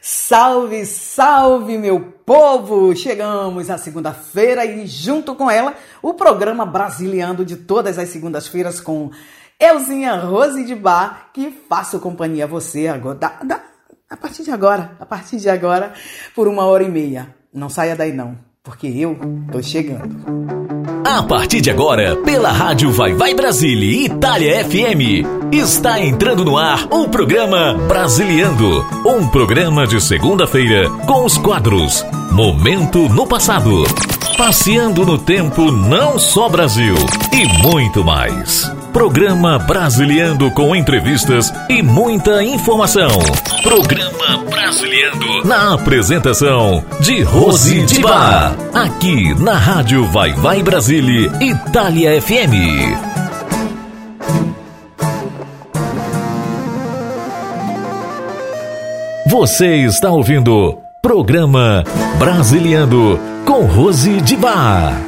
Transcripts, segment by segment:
Salve, salve, meu povo! Chegamos à segunda-feira e, junto com ela, o programa Brasiliando de todas as segundas-feiras com Euzinha Rose de Bar, que faço companhia a você agora, da, da, a partir de agora, a partir de agora, por uma hora e meia. Não saia daí não, porque eu tô chegando. A partir de agora, pela Rádio Vai Vai Brasília Itália FM, está entrando no ar o programa Brasiliando. Um programa de segunda-feira com os quadros Momento no Passado, Passeando no Tempo Não Só Brasil e muito mais. Programa Brasiliando com entrevistas e muita informação. Programa Brasiliando na apresentação de Rose de Bar. Aqui na Rádio Vai Vai Brasília Itália FM. Você está ouvindo Programa Brasiliando com Rose de Bar.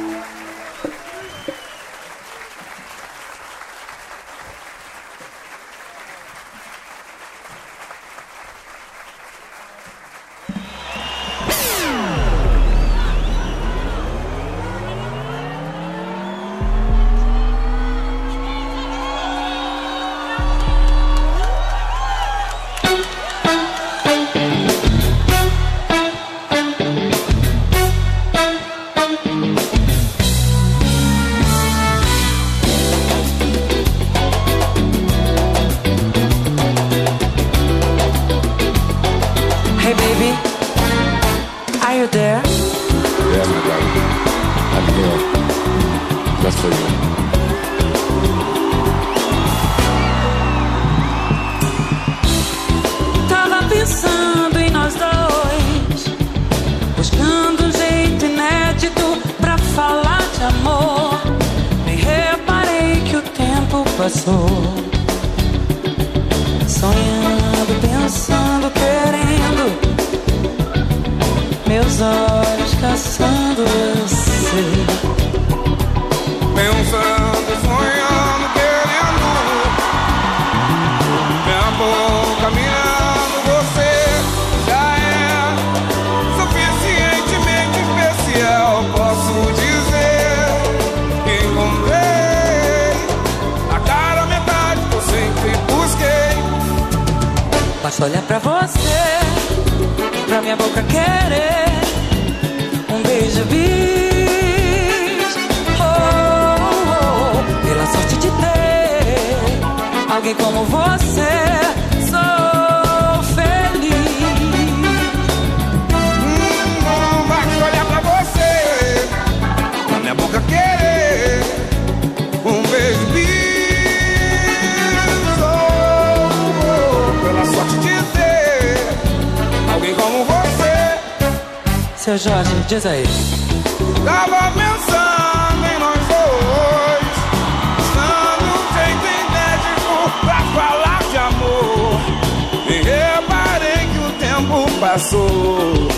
Diz aí. Tava pensando em nós dois, buscando um jeito inédito pra falar de amor. E reparei que o tempo passou.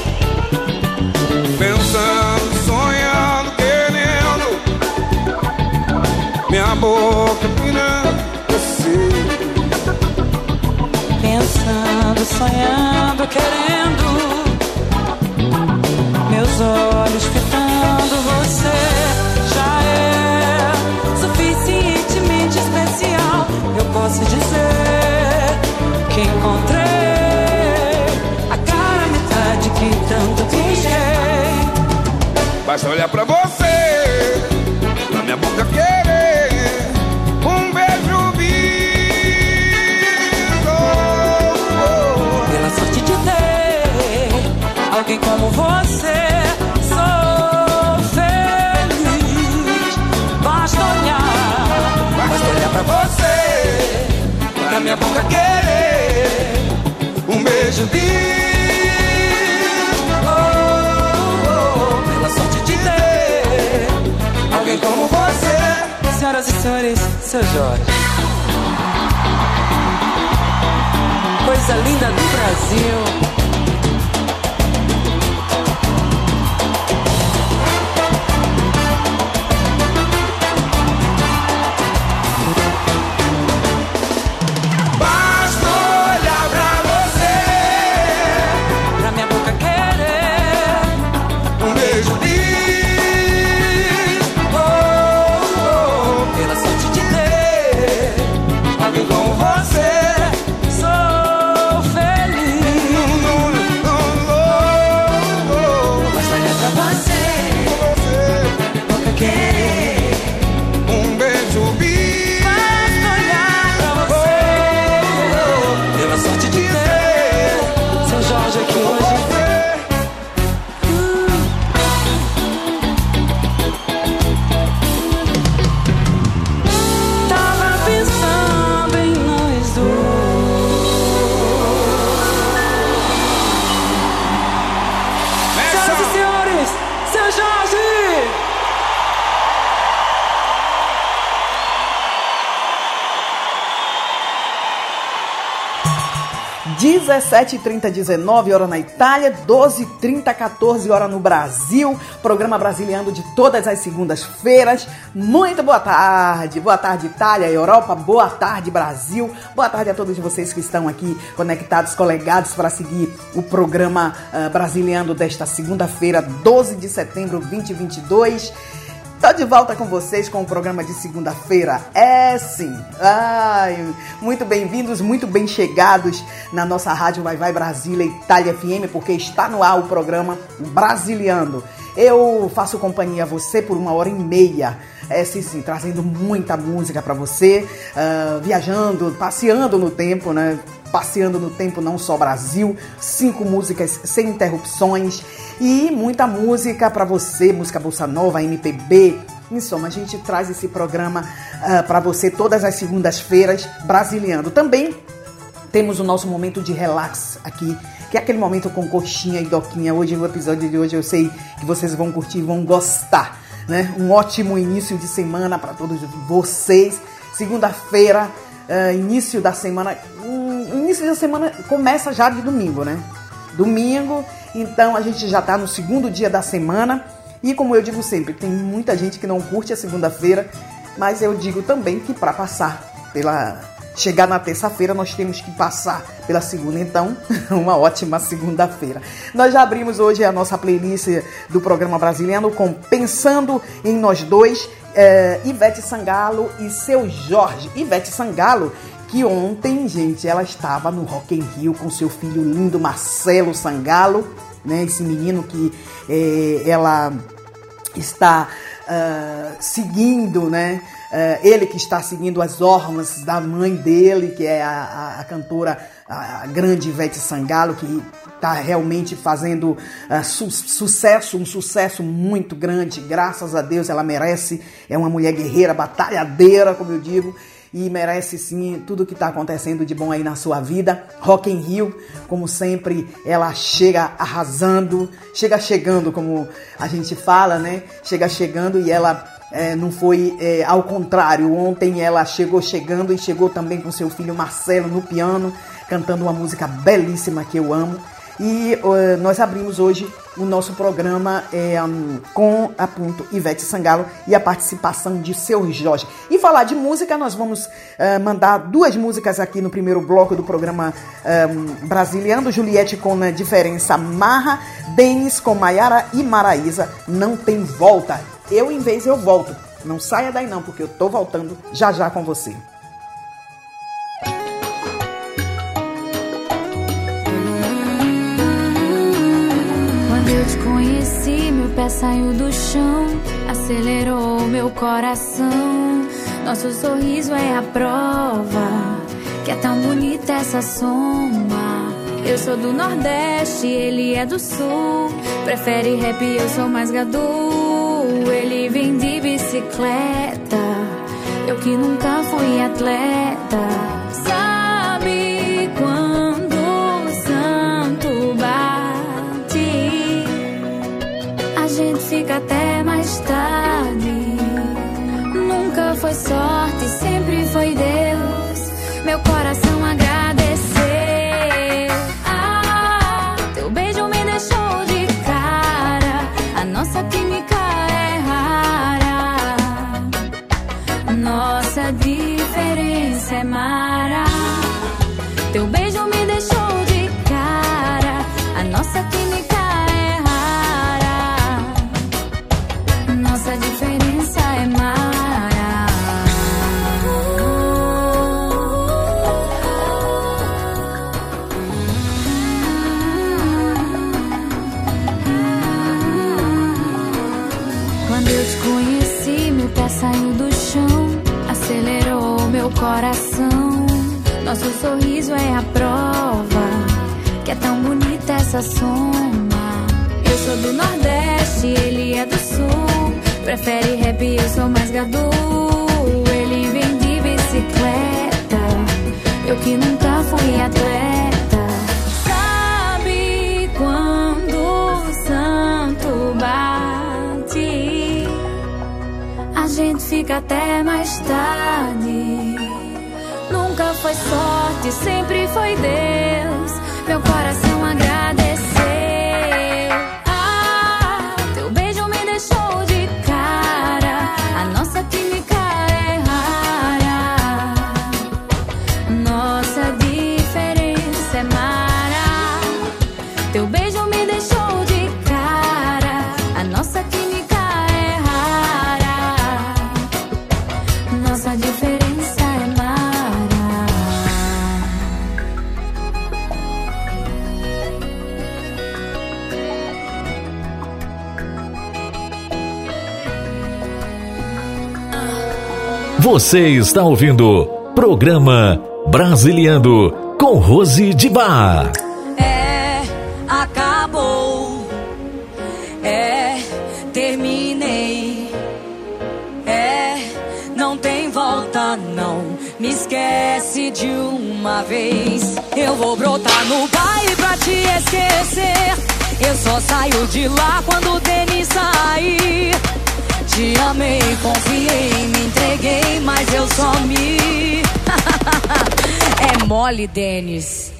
Pensando, sonhando, querendo. Minha boca pirando você. Pensando, sonhando, querendo meus olhos fitando você já é suficientemente especial. Eu posso dizer que encontrei a cara metade que tanto busquei. Basta olhar pra você, na minha boca querer alguém como você. minha boca querer um beijo de pela sorte de ter alguém como você. Senhoras e senhores, seu Jorge. Coisa linda do Brasil. 17h30, 19 horas na Itália, 12h30, 14 horas no Brasil. Programa Brasiliano de todas as segundas-feiras. Muito boa tarde. Boa tarde, Itália, Europa. Boa tarde, Brasil. Boa tarde a todos vocês que estão aqui conectados, colegados, para seguir o programa uh, Brasiliano desta segunda-feira, 12 de setembro de 2022. Tô de volta com vocês com o programa de segunda-feira. É sim. Ai, muito bem-vindos, muito bem chegados na nossa rádio Vai Vai Brasília Itália FM, porque está no ar o programa Brasiliando. Eu faço companhia a você por uma hora e meia. É sim, sim, trazendo muita música para você, uh, viajando, passeando no tempo, né? Passeando no tempo, não só Brasil, cinco músicas sem interrupções e muita música para você, música bolsa nova, MPB. Em soma, a gente traz esse programa uh, ah, para você todas as segundas-feiras, brasiliano. Também temos o nosso momento de relax aqui, que é aquele momento com coxinha e doquinha. Hoje, no episódio de hoje, eu sei que vocês vão curtir, vão gostar. Né? Um ótimo início de semana para todos vocês. Segunda-feira, uh, início da semana. Início da semana começa já de domingo, né? Domingo, então a gente já está no segundo dia da semana. E como eu digo sempre, tem muita gente que não curte a segunda-feira, mas eu digo também que para passar pela chegar na terça-feira, nós temos que passar pela segunda. Então, uma ótima segunda-feira. Nós já abrimos hoje a nossa playlist do programa brasileiro com Pensando em Nós Dois, é, Ivete Sangalo e seu Jorge. Ivete Sangalo, que ontem, gente, ela estava no Rock in Rio com seu filho lindo Marcelo Sangalo, né? Esse menino que é, ela está uh, seguindo, né? Uh, ele que está seguindo as ormas da mãe dele, que é a, a, cantora, a, a, grande Ivete Sangalo, que está realmente fazendo uh, su sucesso, um sucesso muito grande, graças a Deus ela merece, é uma mulher guerreira, batalhadeira, como eu digo, e merece sim tudo que está acontecendo de bom aí na sua vida. Rock in Rio, como sempre, ela chega arrasando, chega chegando, como a gente fala, né? Chega chegando e ela é, não foi é, ao contrário. Ontem ela chegou chegando e chegou também com seu filho Marcelo no piano, cantando uma música belíssima que eu amo. E uh, nós abrimos hoje o nosso programa é, um, com a ponto Ivete Sangalo e a participação de seu Jorge. E falar de música, nós vamos uh, mandar duas músicas aqui no primeiro bloco do programa um, Brasiliano. Juliette com a diferença Marra, Denis com Maiara e Maraísa. Não tem volta. Eu, em vez, eu volto. Não saia daí não, porque eu tô voltando já já com você. Pé saiu do chão, acelerou meu coração. Nosso sorriso é a prova que é tão bonita essa soma. Eu sou do Nordeste, ele é do Sul. Prefere rap, eu sou mais gadu. Ele vem de bicicleta, eu que nunca fui atleta. Fica até mais tarde. Nunca foi sorte, sempre foi Deus. Meu coração agradeceu. Ah, teu beijo me deixou de cara. A nossa química é rara. Nossa diferença é mara. Teu beijo me deixou de cara. A nossa química coração. Nosso sorriso é a prova que é tão bonita essa soma. Eu sou do Nordeste, ele é do Sul. Prefere rap, eu sou mais gadu. Ele vem de bicicleta, eu que nunca fui atleta. Sabe quando o santo bate? A gente fica até mais tarde foi sorte, sempre foi Deus. Meu coração Você está ouvindo Programa Brasiliando com Rose de Bar. É, acabou. É, terminei. É, não tem volta, não. Me esquece de uma vez. Eu vou brotar no baile pra te esquecer. Eu só saio de lá quando o Denis sair. Te amei, confiei, me entreguei, mas eu só me. é mole, Denis.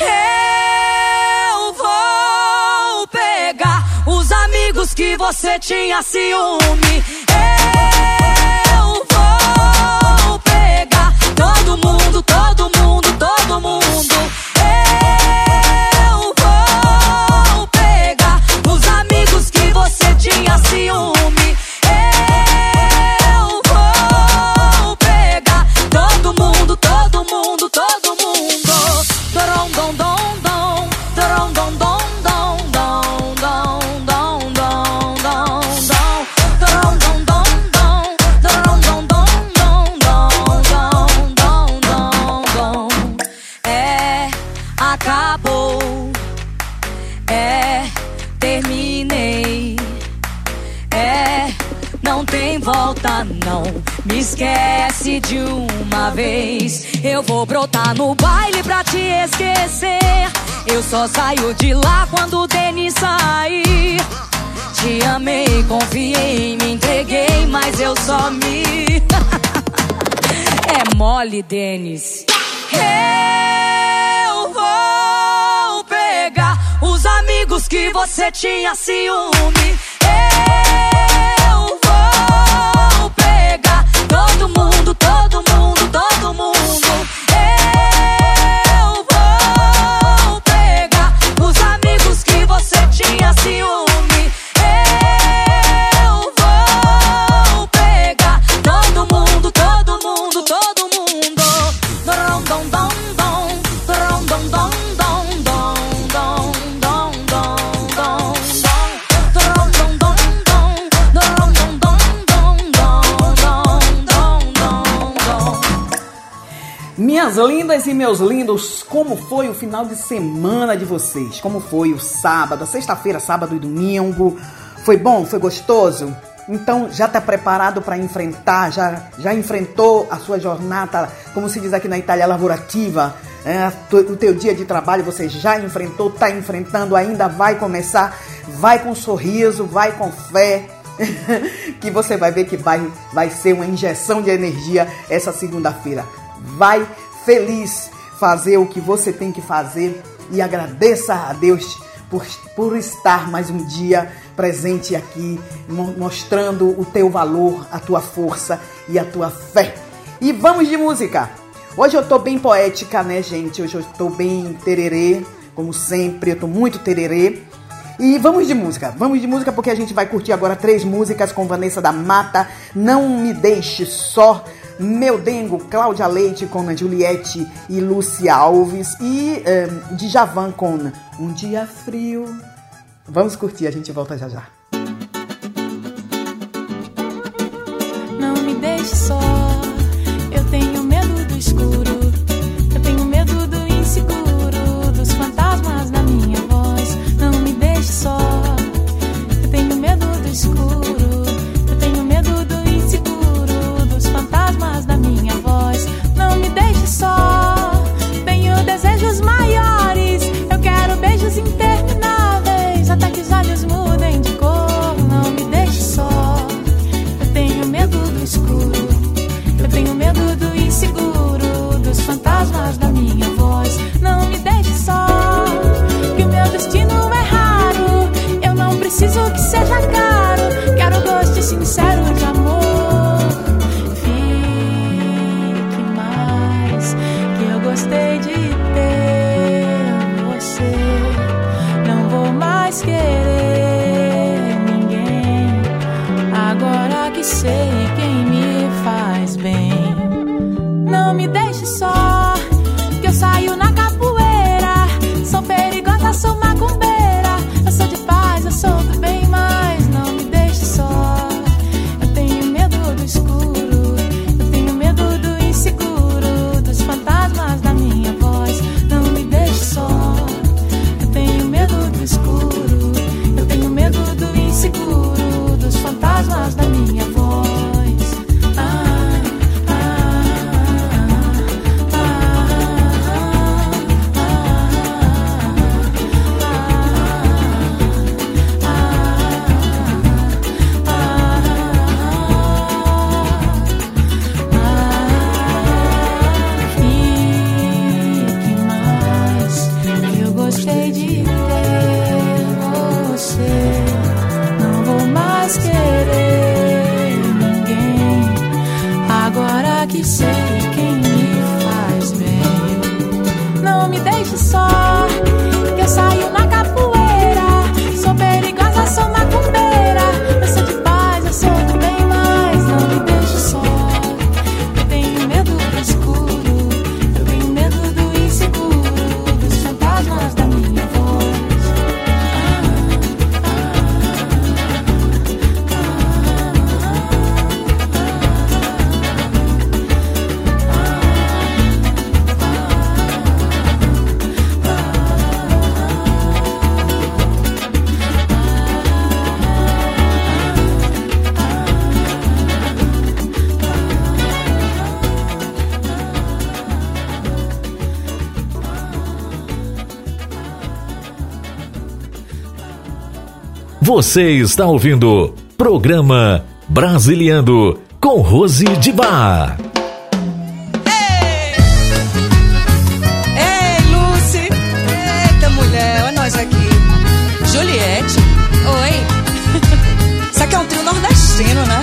Eu vou pegar os amigos que você tinha ciúme. Eu vou pegar todo mundo, todo mundo, todo mundo. Eu vou pegar os amigos que você tinha ciúme. Vou brotar no baile pra te esquecer. Eu só saio de lá quando o Denis sair. Te amei, confiei, me entreguei, mas eu só me. é mole, Denis. Eu vou pegar os amigos que você tinha ciúme. Eu vou pegar todo mundo, todo mundo, mundo. Eu vou pegar os amigos que você tinha ciúme. Minhas lindas e meus lindos, como foi o final de semana de vocês? Como foi o sábado, sexta-feira, sábado e domingo? Foi bom? Foi gostoso? Então já está preparado para enfrentar, já, já enfrentou a sua jornada, como se diz aqui na Itália, lavorativa? É, o teu dia de trabalho você já enfrentou, está enfrentando, ainda vai começar, vai com sorriso, vai com fé, que você vai ver que vai, vai ser uma injeção de energia essa segunda-feira. Vai feliz fazer o que você tem que fazer e agradeça a Deus por, por estar mais um dia presente aqui, mo- mostrando o teu valor, a tua força e a tua fé. E vamos de música! Hoje eu tô bem poética, né, gente? Hoje eu tô bem tererê, como sempre, eu tô muito tererê. E vamos de música, vamos de música porque a gente vai curtir agora três músicas com Vanessa da Mata, Não Me Deixe Só, Meu Dengo, Cláudia Leite com Juliette e Lúcia Alves e eh, Djavan com Um Dia Frio. Vamos curtir, a gente volta já já. Não me deixe só. Você está ouvindo programa Brasiliando com Rose de Bar. Ei, Ei Lucy! Eita mulher, olha nós aqui. Juliette? Oi! Isso aqui é um trio nordestino, né?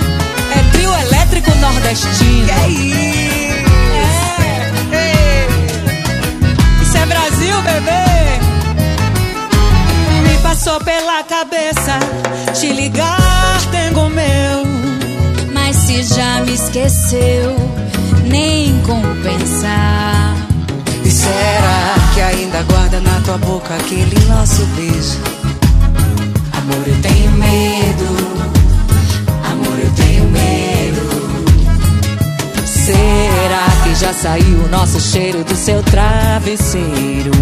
É trio elétrico nordestino. Que é isso? passou pela cabeça te ligar, tengo meu. Mas se já me esqueceu, nem compensar. E será que ainda guarda na tua boca aquele nosso beijo? Amor, eu tenho medo. Amor, eu tenho medo. Será que já saiu o nosso cheiro do seu travesseiro?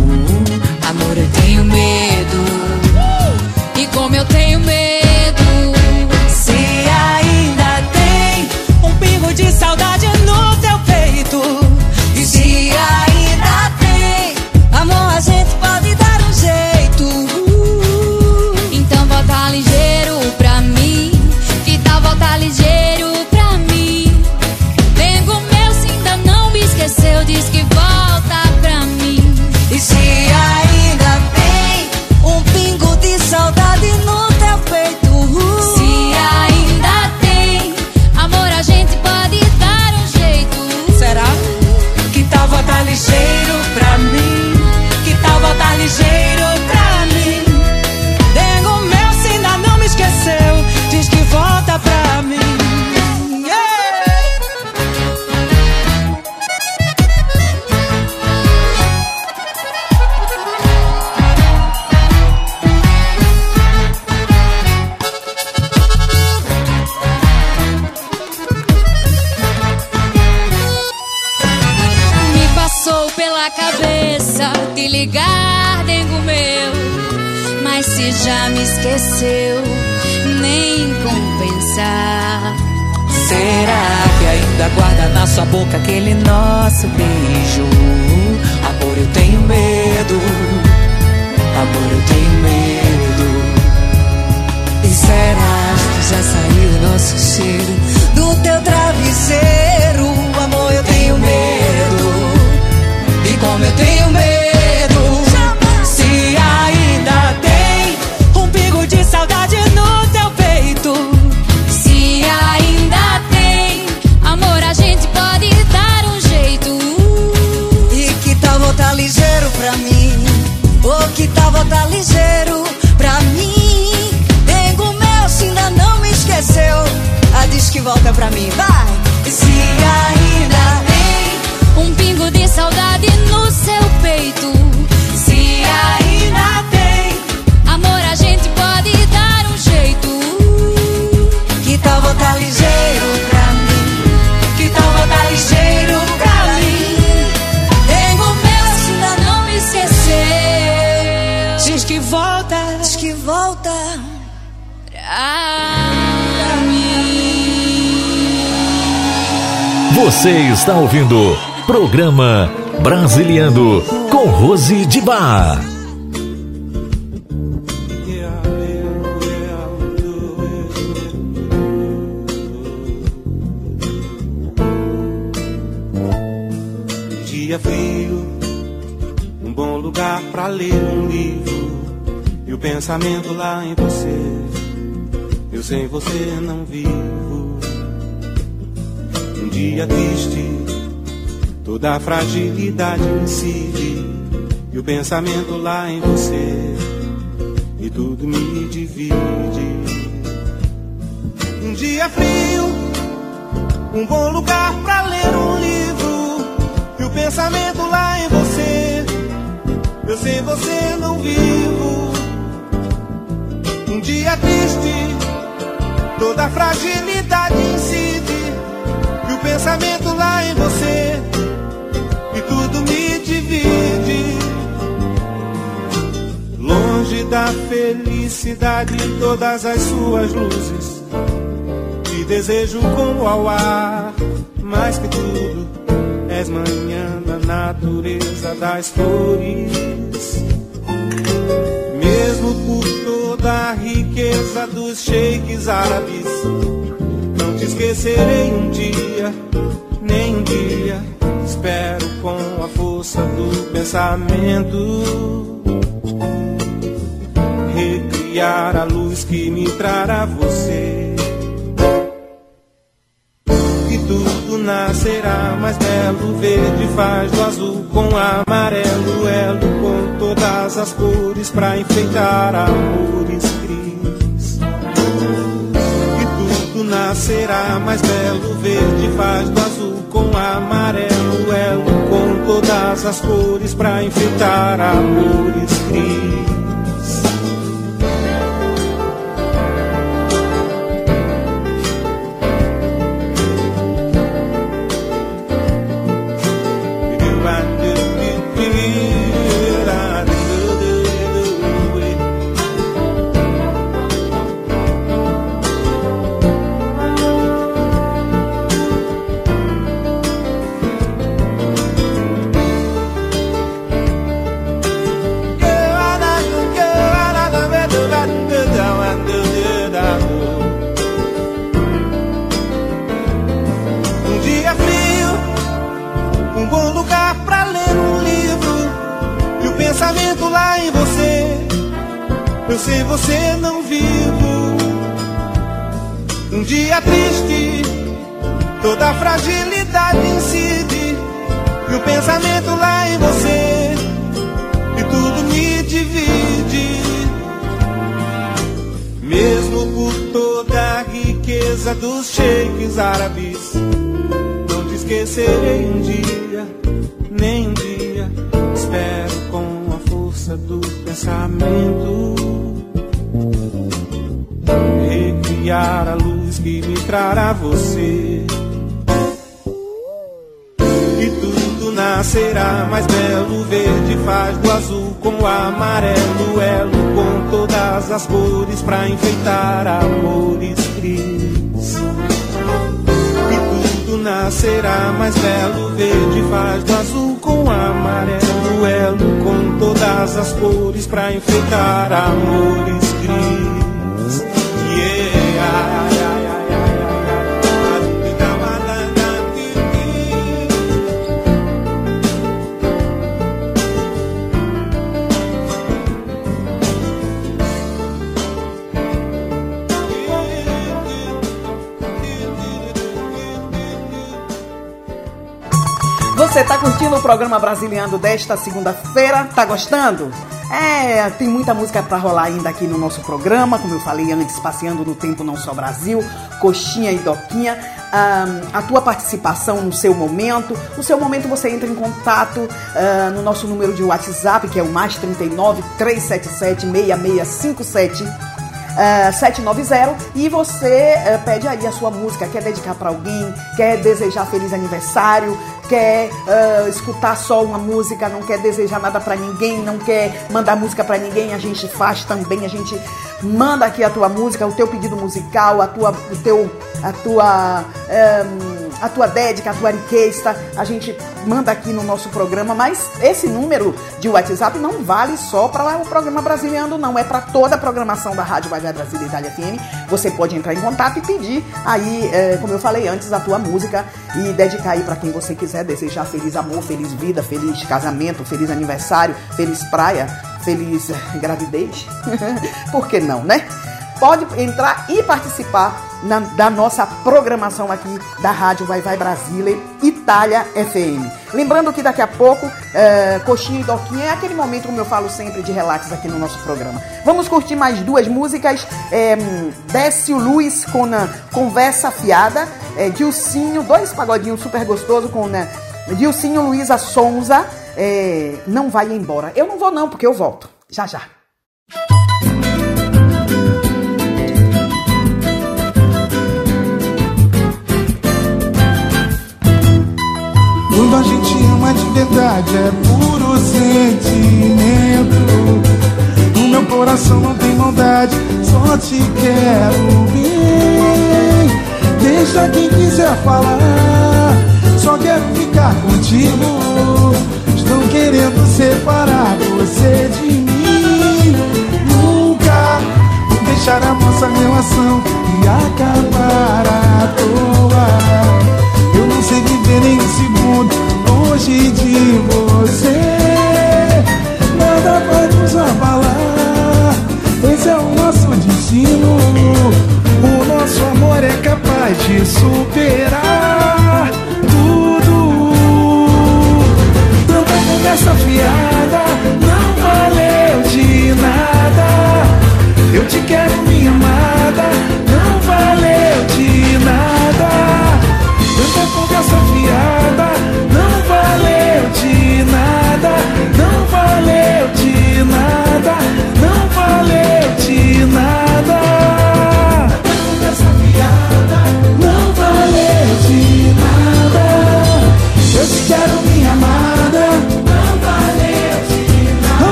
Amor, eu tenho medo como eu tenho medo. Se ainda tem um pingo de saudade no teu peito. Você está ouvindo programa Brasiliando com Rose de Bar. Dia frio, um bom lugar pra ler um livro e o pensamento lá em você. Eu sem você não vivo. Dia triste, toda a fragilidade incide e o pensamento lá em você e tudo me divide. Um dia frio, um bom lugar pra ler um livro e o pensamento lá em você. Eu sem você não vivo. Um dia triste, toda a fragilidade pensamento lá em você e tudo me divide. Longe da felicidade todas as suas luzes. Te desejo como ao ar, mais que tudo, és manhã da natureza das flores. Mesmo por toda a riqueza dos sheiks árabes, esquecerei um dia, nem um dia. Espero com a força do pensamento recriar a luz que me trará você. E tudo nascerá mais belo, verde faz do azul com amarelo, elo com todas as cores pra enfeitar amores cris. Nascerá mais belo, verde faz do azul com amarelo, elo com todas as cores pra enfeitar amores cris. Pensamento lá em você. Eu sem você não vivo. Um dia triste, toda a fragilidade incide e o pensamento lá em você e tudo me divide. Mesmo por toda a riqueza dos sheiks árabes, não te esquecerei um dia, nem um dia. Espero com força do pensamento recriar a luz que me trará você. E tudo nascerá mais belo, verde faz do azul com o amarelo, elo com todas as cores pra enfeitar amores cris. Nascerá mais belo, verde faz do azul com amarelo, elo com todas as cores pra enfeitar amores. Você tá curtindo o programa Brasiliano desta segunda-feira? Tá gostando? É, tem muita música pra rolar ainda aqui no nosso programa, como eu falei antes, passeando no tempo não só Brasil, coxinha e doquinha, a tua participação no seu momento. No seu momento você entra em contato ah, no nosso número de WhatsApp, que é o mais 39 377 6657. Eh, 790 e você eh, pede aí a sua música, quer dedicar para alguém, quer desejar feliz aniversário, quer eh, escutar só uma música, não quer desejar nada para ninguém, não quer mandar música para ninguém, a gente faz também, a gente manda aqui a tua música, o teu pedido musical, a tua, o teu, a tua, ehm, a tua dédica, a tua requesta, a gente manda aqui no nosso programa, mas esse número de WhatsApp não vale só para o programa brasileiro, não, é para toda a programação da Rádio Vai Brasília e Itália FM. Você pode entrar em contato e pedir aí, eh, como eu falei antes, a tua música e dedicar aí para quem você quiser, desejar feliz amor, feliz vida, feliz casamento, feliz aniversário, feliz praia, feliz eh, gravidez. Por que não, né? Pode entrar e participar na- da nossa programação aqui da Rádio Vai Vai Brasília Itália FM. Lembrando que daqui a pouco, é, Coxinha e Doquinha é aquele momento, como eu falo sempre, de relax aqui no nosso programa. Vamos curtir mais duas músicas. É, Décio Luiz com a Conversa Fiada. É, Dilcinho, dois pagodinhos super gostosos com né, Dilcinho Luiza Sonza. É, não vai embora. Eu não vou não, porque eu volto. Já, já. Quando a gente ama de verdade é puro sentimento. No meu coração não tem maldade, só te quero bem. Deixa quem quiser falar, só quero ficar contigo. Estão querendo separar você de mim. Nunca vou deixar a nossa relação e acabar à toa. Viver um segundo longe de você. Nada vai nos abalar. Esse é o nosso destino. O nosso amor é capaz de superar tudo. Tanta conversa fiada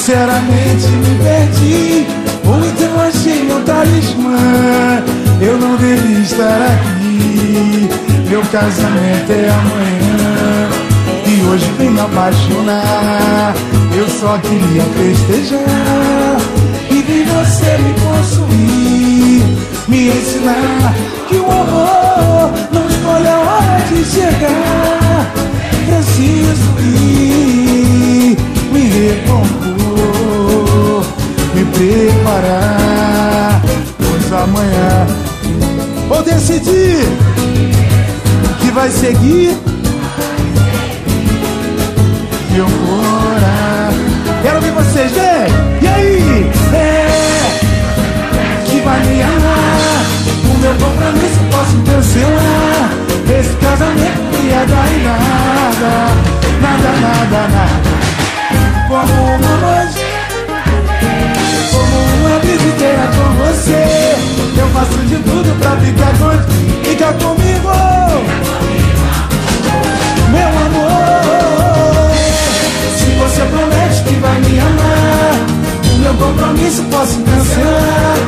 sinceramente me perdi. Ou então achei meu talismã, eu não devia estar aqui. Meu casamento é amanhã. E hoje vem me apaixonar Eu só queria festejar E vi você me consumir Me ensinar que o amor Não escolhe a hora de chegar Preciso ir Me recompor Me preparar Pois amanhã Vou decidir Que vai seguir eu morar. Quero ouvir vocês, vem! E aí? É que vai me amar. O meu compromisso posso cancelar. Esse casamento não ia dar em nada. Nada, nada, nada. Como uma como uma vida inteira com você. Eu faço de tudo pra ficar contigo. Fica comigo, meu amor. Se você promete que vai me amar, o meu compromisso posso cancelar.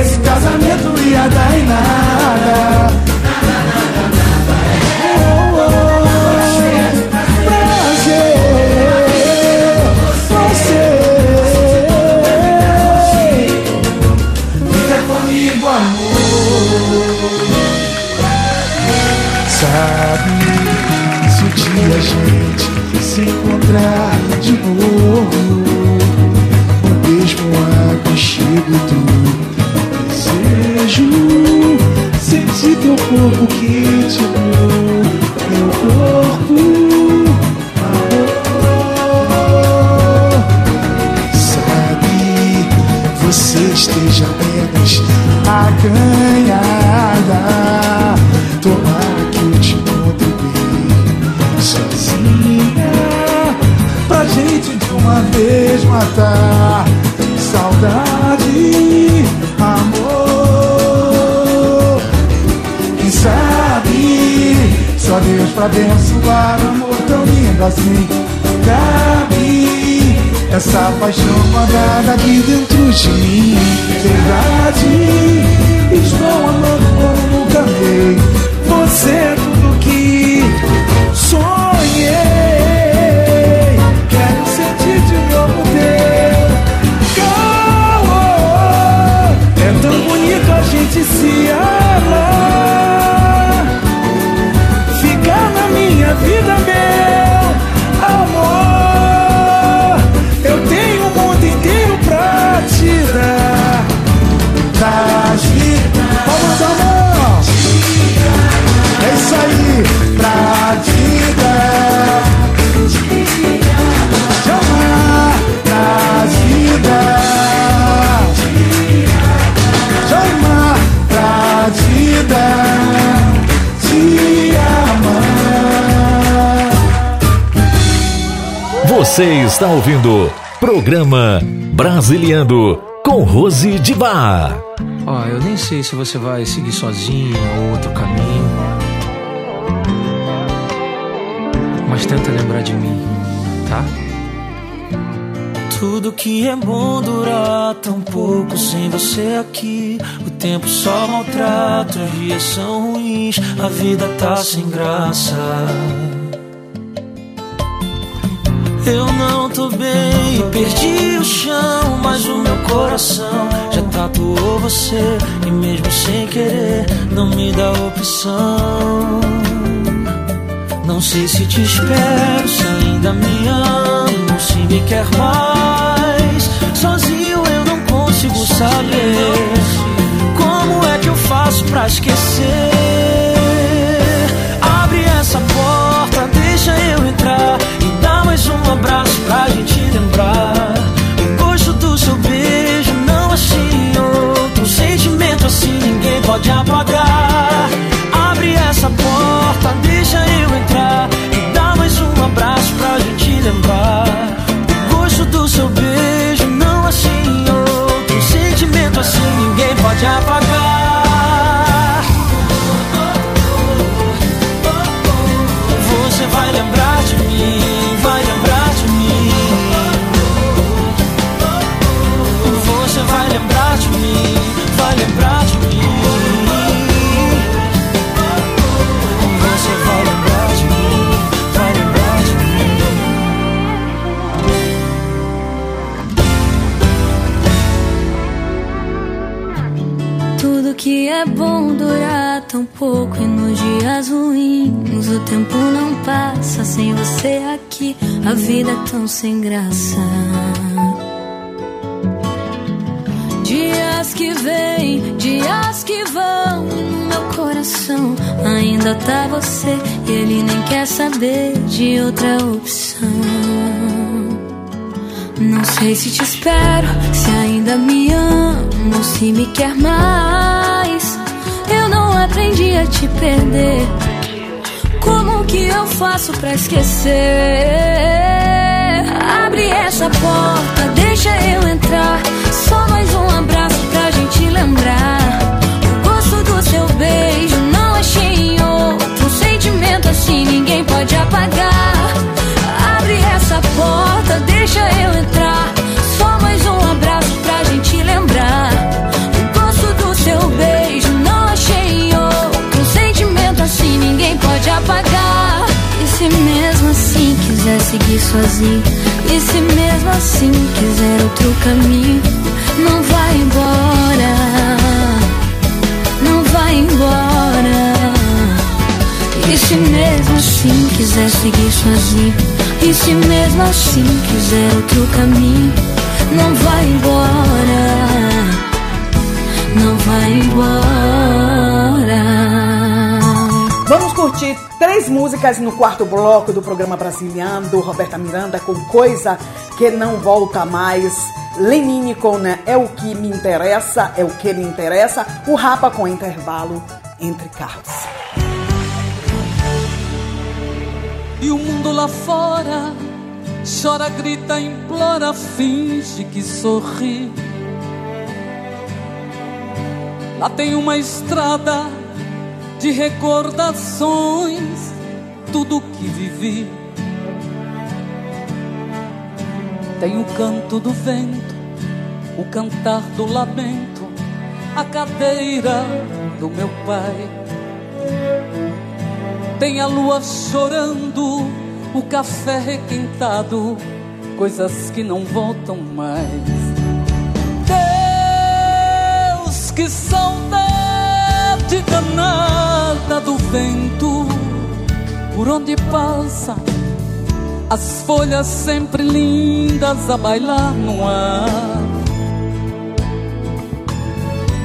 Esse casamento ia dar em nada. gente se encontrar de novo. O mesmo aconchego do desejo. Sentir teu corpo quente no meu corpo. Amor. Sabe, você esteja apenas acanhada. Tomar Saudade, amor. Quem sabe, só Deus pra abençoar um amor tão lindo assim. Cabe essa paixão guardada aqui dentro de mim. Verdade, estou amando como nunca amei. Você é tudo que sonhei. Se amar. Ficar na minha vida, meu amor. Eu tenho o mundo inteiro pra te dar. Pra Te amar. Você está ouvindo Programa Brasiliando com Rose de Bar. Ó, eu nem sei se você vai seguir sozinho ou outro caminho. Mas tenta lembrar de mim, tá? Tudo que é bom dura tão pouco sem você aqui. Tempo só maltrata, os dias são ruins, a vida tá sem graça. Eu não tô bem, perdi o chão, mas o meu coração já tatuou você e mesmo sem querer não me dá opção. Não sei se te espero, se ainda me amo, se me quer mais. Sozinho eu não consigo saber pra esquecer. Abre essa porta, deixa eu entrar e dá mais um abraço pra gente lembrar. O gosto do seu beijo não achei em outro sentimento assim ninguém pode apagar. Abre essa porta, deixa eu entrar e dá mais um abraço pra gente lembrar. É bom dura tão pouco e nos dias ruins o tempo não passa sem você aqui. A vida é tão sem graça. Dias que vêm, dias que vão no meu coração ainda tá você e ele nem quer saber de outra opção. Não sei se te espero, se ainda me amo, se me quer mais. Aprendi a te perder. Como que eu faço pra esquecer? Abre essa porta, deixa eu entrar. Só mais um abraço pra gente lembrar. O gosto do seu beijo não achei em outro sentimento assim ninguém pode apagar. Abre essa porta, deixa eu entrar. Ninguém pode apagar. E se mesmo assim quiser seguir sozinho, e se mesmo assim quiser outro caminho, não vai embora, não vai embora. E se mesmo assim quiser seguir sozinho, e se mesmo assim quiser outro caminho, não vai embora, não vai embora. Vamos curtir três músicas no quarto bloco do programa Brasiliano, do Roberta Miranda, com Coisa que Não Volta Mais. Lenine com né, É o que me interessa, é o que me interessa. O Rapa com intervalo entre carros. E o mundo lá fora chora, grita, implora, finge que sorri. Lá tem uma estrada de recordações, tudo que vivi. Tem o canto do vento, o cantar do lamento, a cadeira do meu pai. Tem a lua chorando, o café requentado, coisas que não voltam mais. Deus, que saudade danada do vento, por onde passa, as folhas sempre lindas a bailar no ar.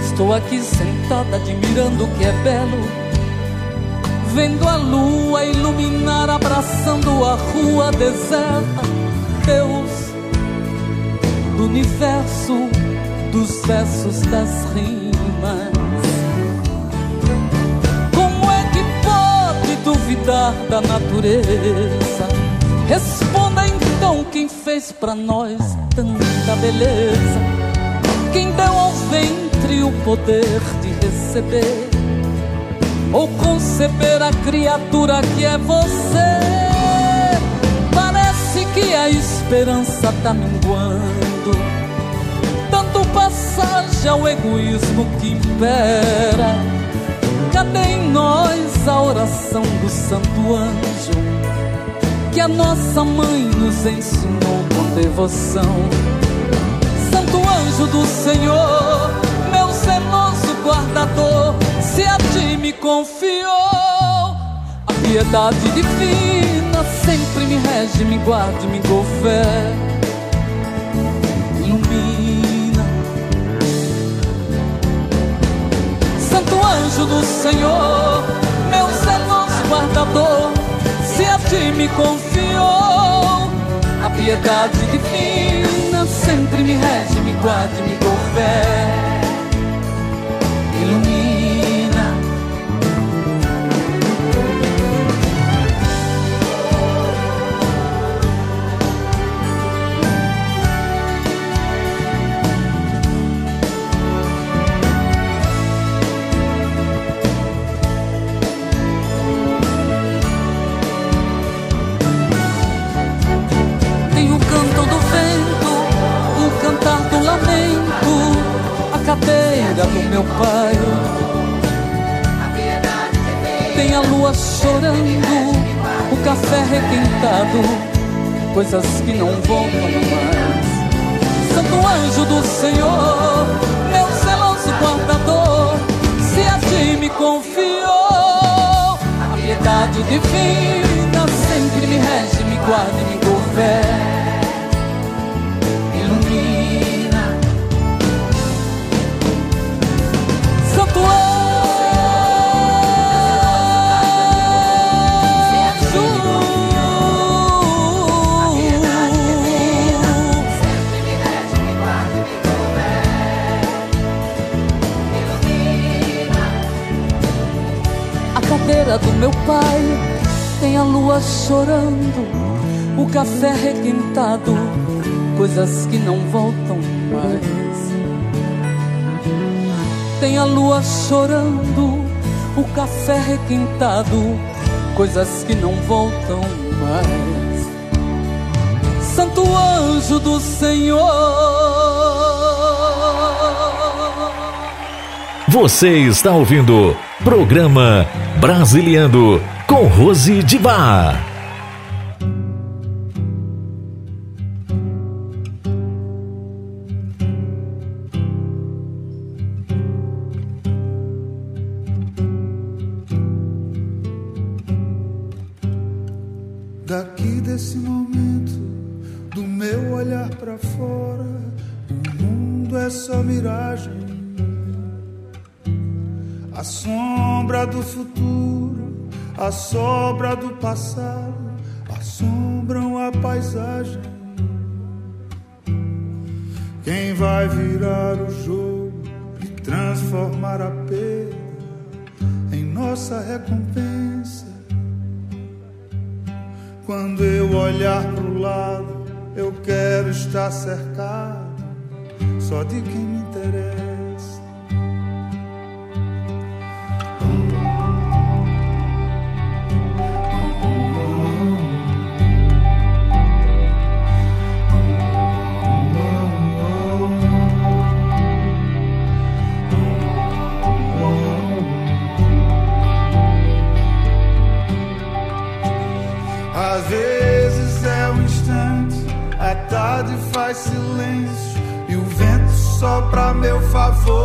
Estou aqui sentada admirando o que é belo vendo a lua iluminar, abraçando a rua deserta. Deus do universo, dos versos das rimas. Duvidar da natureza? Responda então quem fez pra nós tanta beleza. Quem deu ao ventre o poder de receber ou conceber a criatura que é você. Parece que a esperança tá minguando, dando passagem ao egoísmo que impera. Cadê em nós a oração do santo anjo que a nossa mãe nos ensinou com devoção? Santo anjo do Senhor, meu zeloso guardador se a ti me confiou. A piedade divina sempre me rege, me guarde, me governa, Santo anjo do Senhor, meu zeloso guardador, se a ti me confiou. A piedade divina sempre me rege, me guarde, me governa. Meu pai. Tem a lua chorando, o café requentado, coisas que não voltam mais. Santo anjo do Senhor, meu zeloso guardador, se a ti me confiou, a piedade divina sempre me rege, me guarda e me governa. Meu pai tem a lua chorando, o café requintado, coisas que não voltam mais. Tem a lua chorando, o café requintado, coisas que não voltam mais. Santo anjo do Senhor. Você está ouvindo programa Brasiliando com Rose de Bar. Vezes é um instante, a tarde faz silêncio e o vento sopra a meu favor.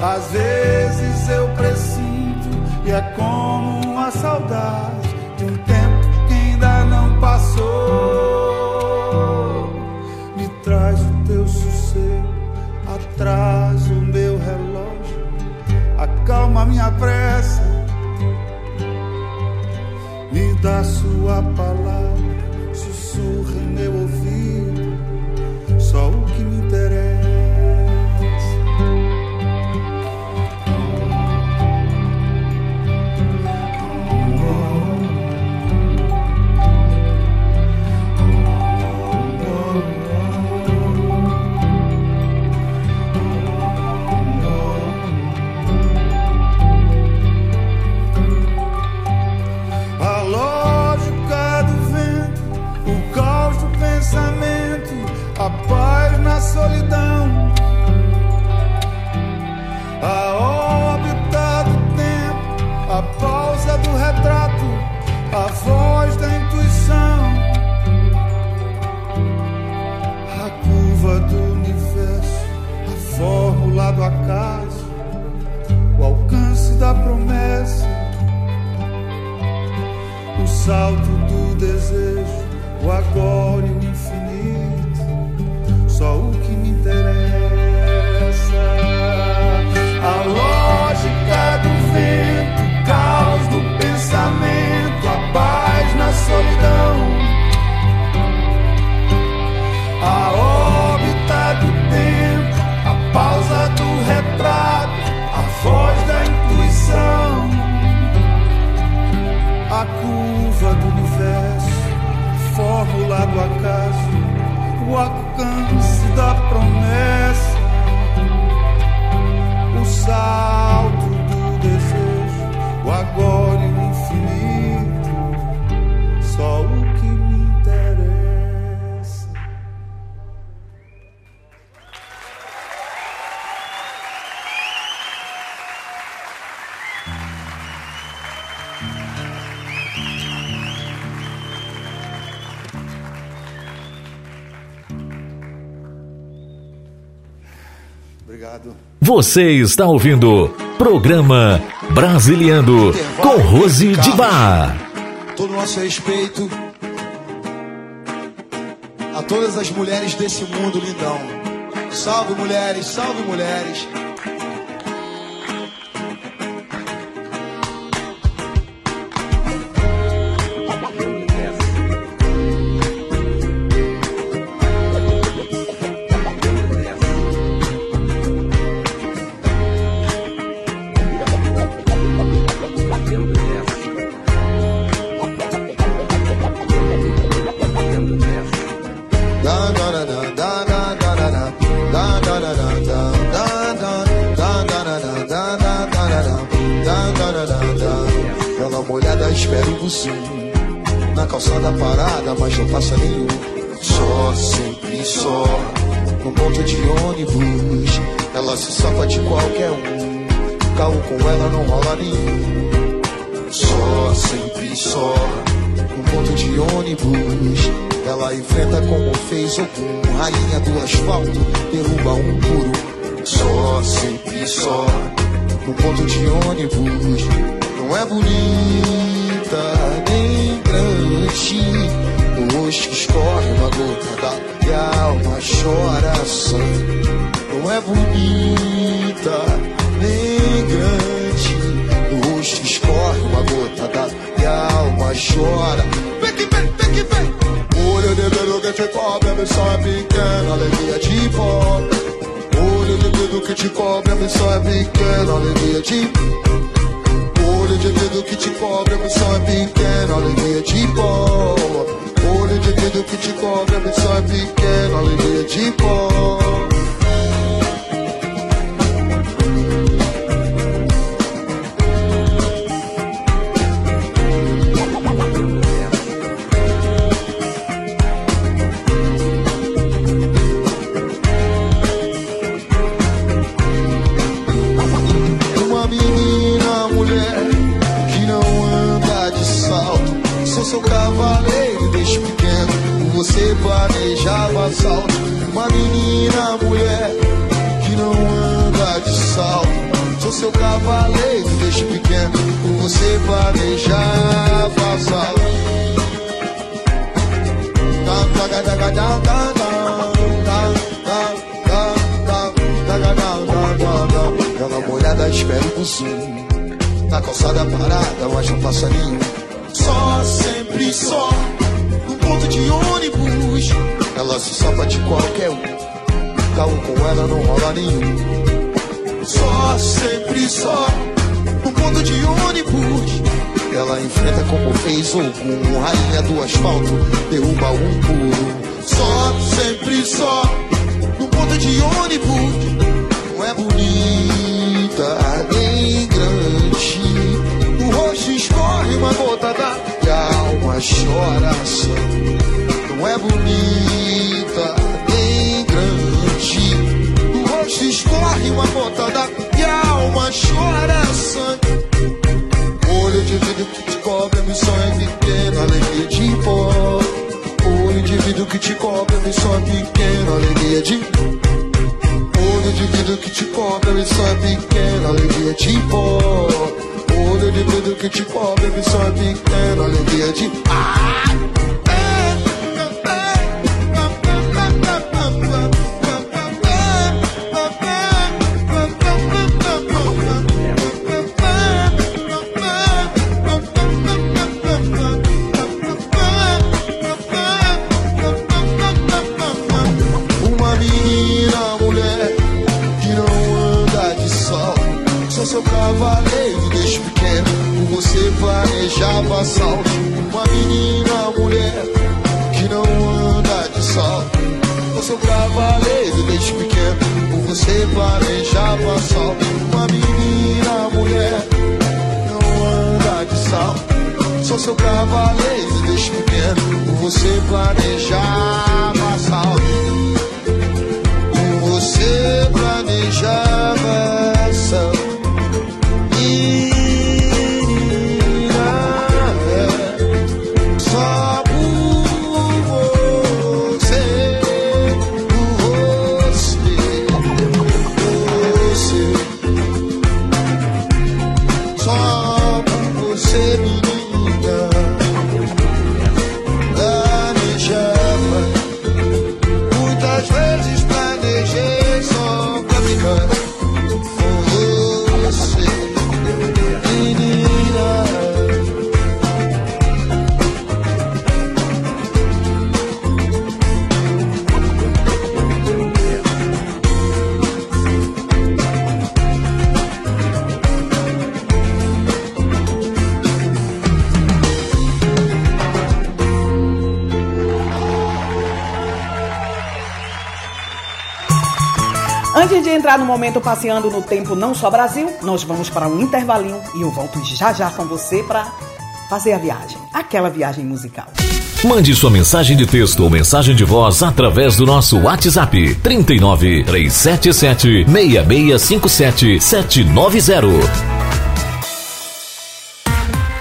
Às vezes eu presinto e é como uma saudade de um tempo que ainda não passou. Me traz o teu sossego, atrás o meu relógio, acalma minha pressa dá sua palavra, salto do desejo, o agora fórmula do acaso, o alcance da Você está ouvindo programa Brasiliando com Rose de Bar. todo nosso respeito a todas as mulheres desse mundo lindão. Salve mulheres, salve mulheres. Parada, mas não passa nenhum. Só, sempre só. No ponto de ônibus Ela se safa de qualquer um. Carro com ela não rola nenhum. Só, sempre só. No ponto de ônibus Ela enfrenta como fez algum. Rainha do asfalto Derruba um um Só, sempre só. No ponto de ônibus Não é bonita nem grande No rosto escorre uma gota d'água E a alma chora Não é bonita nem grande. No rosto escorre uma gota d'água E a alma chora. Vem que vem, vem que vem. Olho de dedo que te cobre, a missão é pequena Alegria de volta Olho de dedo que te cobre, a missão é pequena Alegria de Olho Olho de vidro que te cobre, a missão é pequena, alegria de pó. Olho de vidro que te cobre, a missão é pequena, alegria de pó. Dam, dam, dam. Ela molhada espera o zoom Na calçada parada, mas não passa nenhum Só, sempre só No ponto de ônibus Ela se salva de qualquer um Carro com ela não rola nenhum Só, sempre só No ponto de ônibus. Ela enfrenta como fez algum Rainha do asfalto, derruba um puro Só, sempre só No ponto de ônibus. Não é bonita, nem grande. No rosto escorre uma gota da E a alma chora só. Não é bonita, nem grande. No rosto escorre uma gota da a alma chora sangue Olho de vidro que te cobre, a missão é pequena, alegria de pó. Olho de vidro que te cobre, a missão é pequena, alegria de Olho de vidro que te cobre, a missão é pequena, alegria de pó. Olho de vidro que te cobre, a missão é pequena, alegria de Uma seu cavaleiro desde pequeno. Com você planejava assalto. Uma menina, mulher não anda de salto. Sou seu cavaleiro desde pequeno. Com você planejava assalto. Você planejava momento passeando no tempo não só Brasil, nós vamos para um intervalinho e eu volto já já com você para fazer a viagem, aquela viagem musical. Mande sua mensagem de texto ou mensagem de voz através do nosso WhatsApp 39 377 6657 790.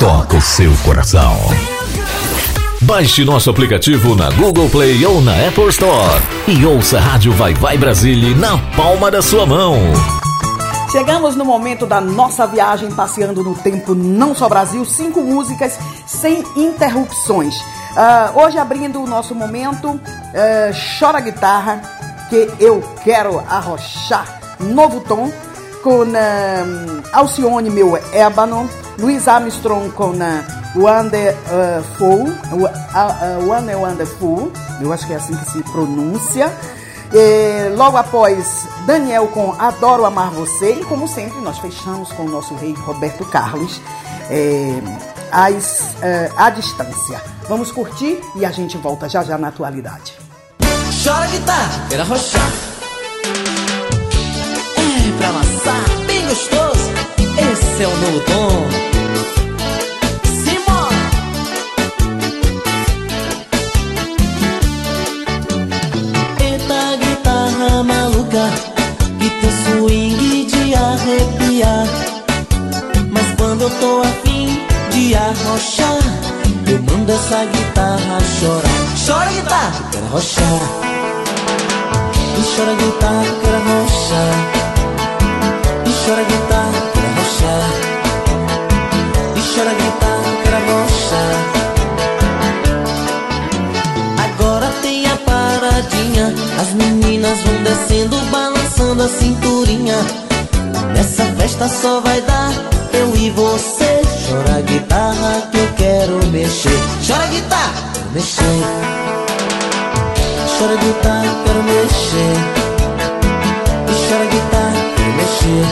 toca o seu coração. Baixe nosso aplicativo na Google Play ou na Apple Store e ouça a Rádio Vai Vai Brasília na palma da sua mão. Chegamos no momento da nossa viagem passeando no tempo Não Só Brasil, cinco músicas sem interrupções. Uh, hoje abrindo o nosso momento, uh, Chora Guitarra, que eu quero arrochar, novo tom, com uh, Alcione, meu ébano, Luiz Armstrong com uh, Wonderful, uh, One Wonderful, eu acho que é assim que se pronuncia. E, logo após, Daniel com Adoro Amar Você. E como sempre, nós fechamos com o nosso rei Roberto Carlos, é, as, é, à distância. Vamos curtir e a gente volta já já na atualidade. Chora guitarra, queira rochar. É pra amassar, bem gostoso. Esse é o novo tom. Quando eu tô afim de arrochar, eu mando essa guitarra chorar. Chora guitarra, quero arrochar. E chora guitarra, quero arrochar. E chora guitarra, quero arrochar. E chora guitarra, quero arrochar. As meninas vão descendo, balançando a cinturinha. Nessa festa só vai dar eu e você. Chora guitarra que eu quero mexer. Chora guitarra, quero mexer. Chora guitarra, quero mexer. E chora guitarra, quero mexer.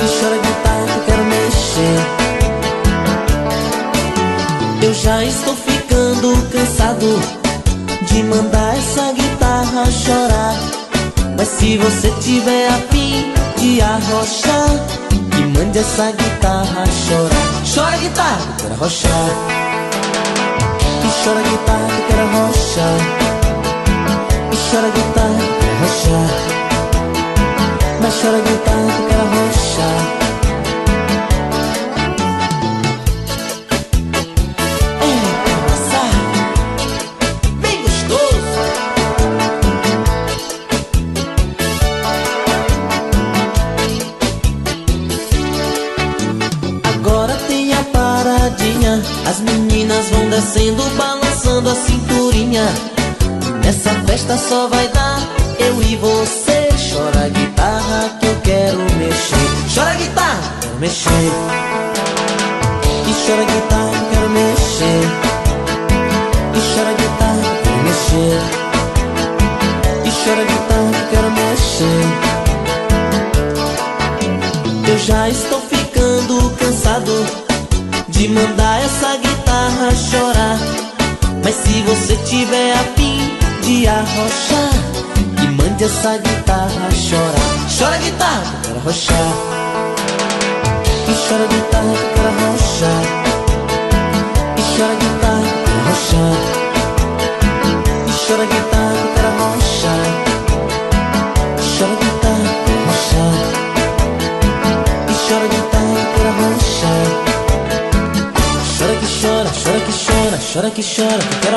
E chora guitarra, quero mexer. Eu já estou ficando cansado de mandar essa guitarra chorar. Mas se você tiver afim de arrochar, me mande essa guitarra chorar. Chora guitarra, que quero arrochar. E chora guitarra, que quero arrochar. E chora guitarra, que quero arrochar. Mas chora guitarra, que quero arrochar. Só vai que arrochar. E chora guitarra, que quero arrochar. E chora guitarra, que quero arrochar. E chora guitarra, que quero arrochar. E chora guitarra, que quero arrochar. E chora guitarra, que quero arrochar chora, chora que chora, chora que chora, que eu quero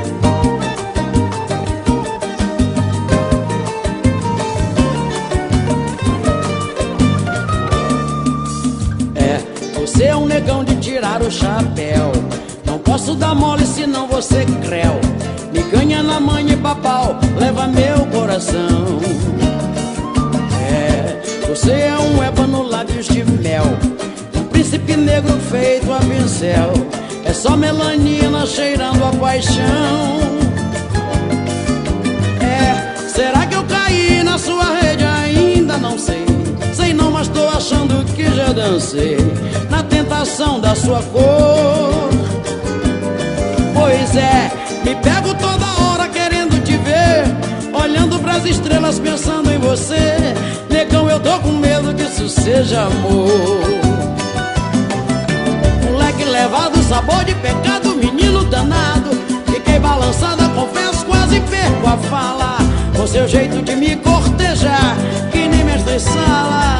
Paixão. É, será que eu caí na sua rede? Ainda não sei. Sei não, mas tô achando que já dancei na tentação da sua cor. Pois é, me pego toda hora querendo te ver, olhando pras estrelas pensando em você. Negão, eu tô com medo que isso seja amor. sabor de pecado, menino danado. Balançada, confesso, quase perco a fala. Com seu jeito de me cortejar, que nem mestre sala.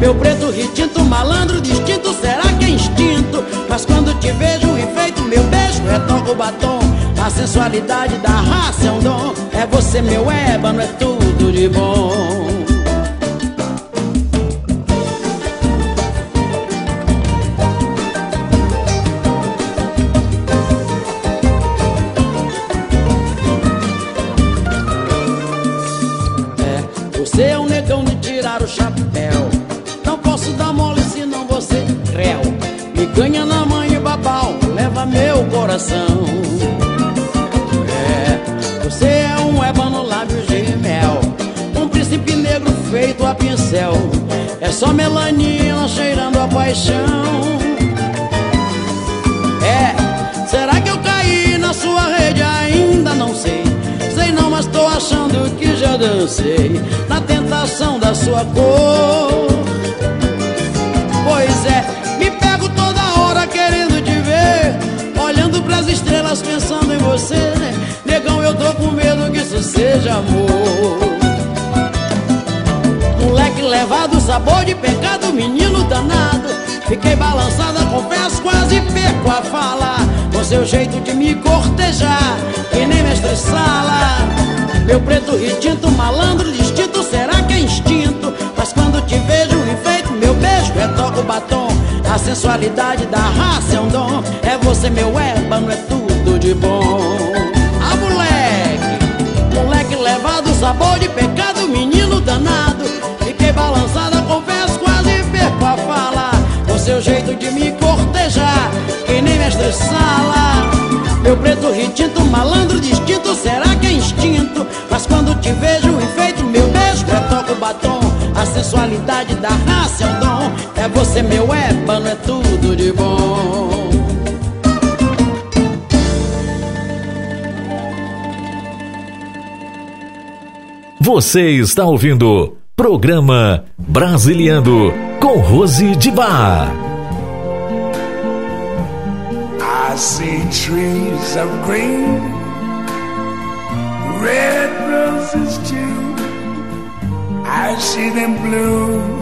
Meu preto retinto, malandro distinto, será que é instinto? Mas quando te vejo enfeito, meu beijo retoca o batom. A sensualidade da raça é um dom. É você, meu ébano, é tudo de bom. Meu coração. É, você é um ébano lábios de mel. Um príncipe negro feito a pincel. É só melanina cheirando a paixão. É, será que eu caí na sua rede? Ainda não sei. Sei não, mas tô achando que já dancei na tentação da sua cor. Pois é, estrelas pensando em você. Negão, eu tô com medo que isso seja amor. Moleque levado, sabor de pecado, menino danado. Fiquei balançada, confesso, quase perco a fala. Com seu jeito de me cortejar, que nem mestre sala. Meu preto retinto, malandro distinto, será que é instinto? Mas quando te vejo enfeito, meu beijo retoca o batom. A sensualidade da raça é um dom. É você, meu ébano, é tudo de bom. Ah, moleque, moleque levado, sabor de pecado, menino danado. Fiquei balançada, confesso, quase perco a fala. Com seu jeito de me cortejar, que nem mestre sala. Meu preto retinto, malandro distinto, será que é instinto? Mas quando te vejo enfeito, meu beijo retoca o batom. A sensualidade da raça é um dom. É você, meu ébano, é tudo de bom. Você está ouvindo Programa Brasiliando com Rose de Bar. I see trees of green, red roses too. I see them bloom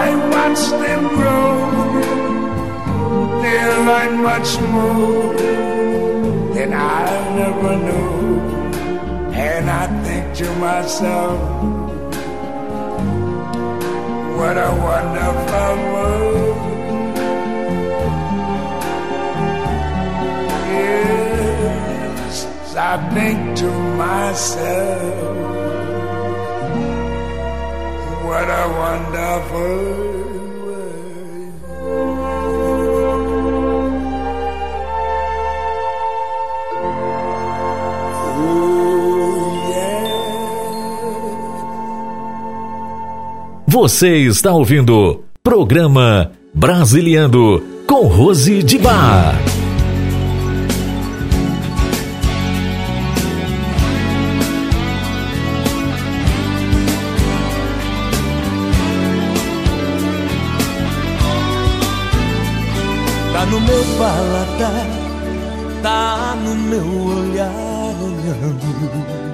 I watch them grow. They learn much more than I never knew. And I think to myself, what a wonderful world. Yes, I think to myself, what a wonderful Você está ouvindo Programa Brasiliando com Rose de Bar. No meu paladar tá no meu olhar olhando.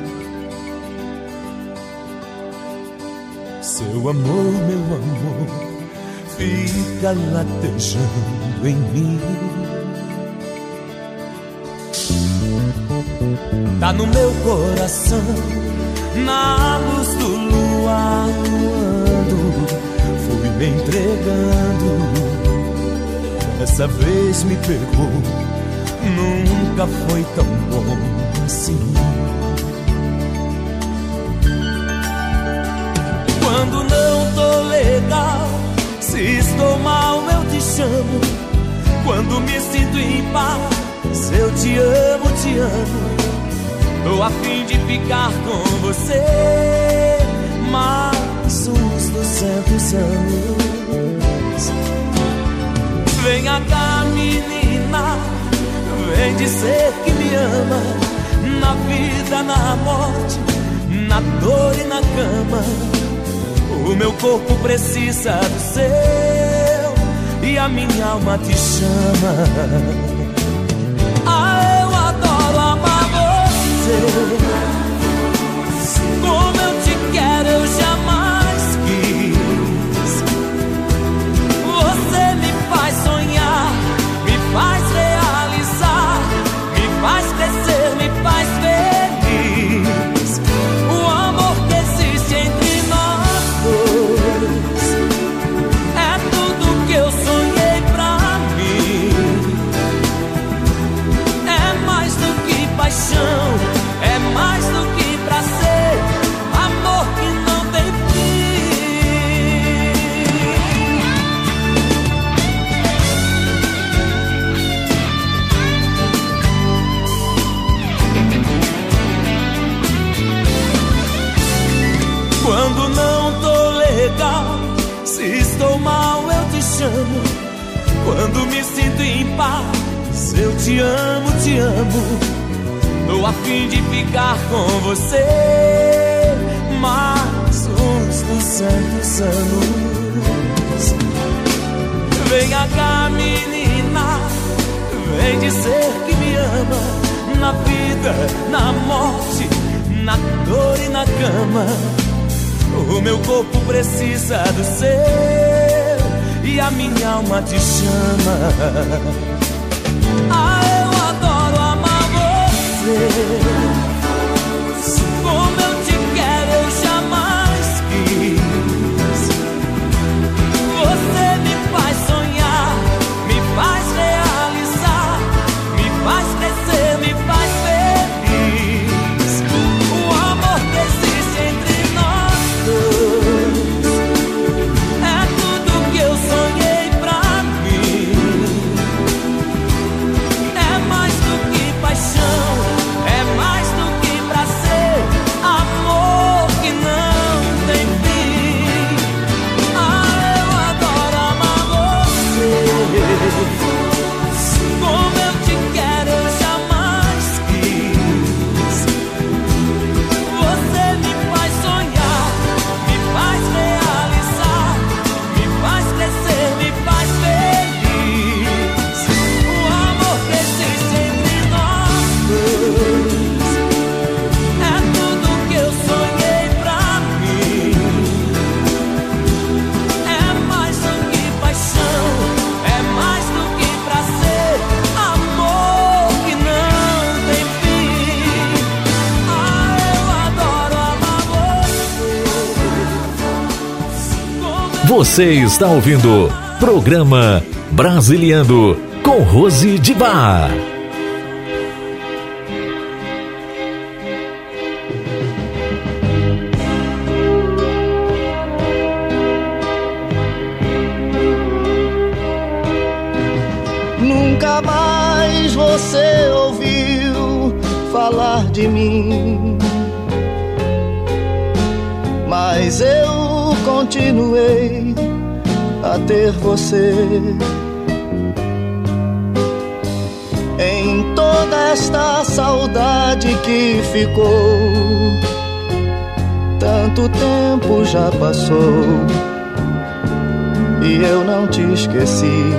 Seu amor, meu amor, fica latejando em mim. Tá no meu coração, na luz do luar, luando, fui me entregando. Dessa vez me pegou, nunca foi tão bom assim. Quando não tô legal, se estou mal, eu te chamo. Quando me sinto em paz, eu te amo, te amo. Tô a fim de ficar com você mais uns duzentos anos. Venha cá, menina, vem dizer que me ama. Na vida, na morte, na dor e na cama. O meu corpo precisa do seu e a minha alma te chama. Ah, eu adoro amar você. Precisa do seu e a minha alma te chama. Você. Está ouvindo Programa Brasiliando com Rose de Bar. Nunca mais você ouviu falar de mim. Mas eu continuei ter você. Em toda esta saudade que ficou, tanto tempo já passou e eu não te esqueci.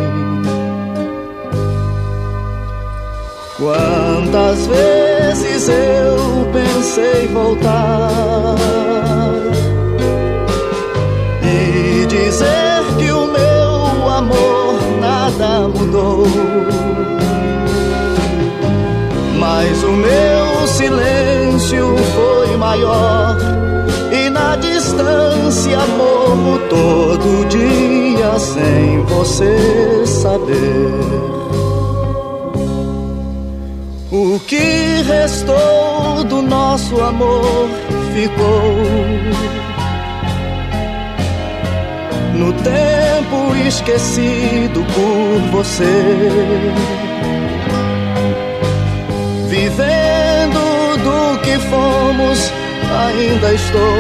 Quantas vezes eu pensei voltar e dizer mas o meu silêncio foi maior e na distância morro todo dia sem você saber. O que restou do nosso amor ficou no tempo esquecido por você. Vivendo do que fomos, ainda estou.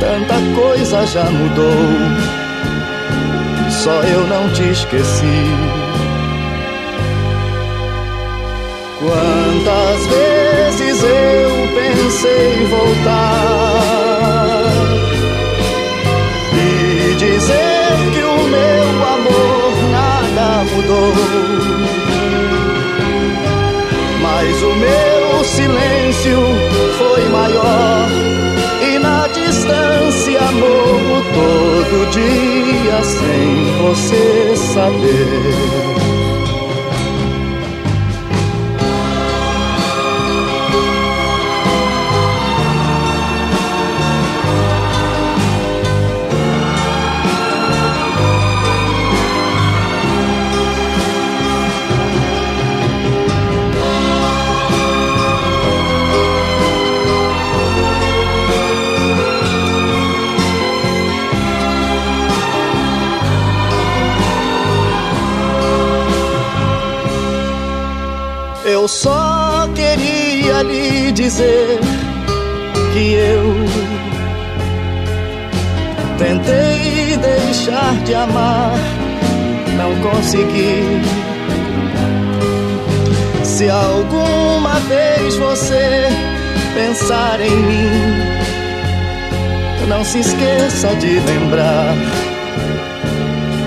Tanta coisa já mudou, só eu não te esqueci. Quantas vezes eu pensei voltar mas o meu silêncio foi maior e na distância morro todo dia sem você saber. Eu só queria lhe dizer que eu tentei deixar de amar, não consegui. Se alguma vez você pensar em mim, não se esqueça de lembrar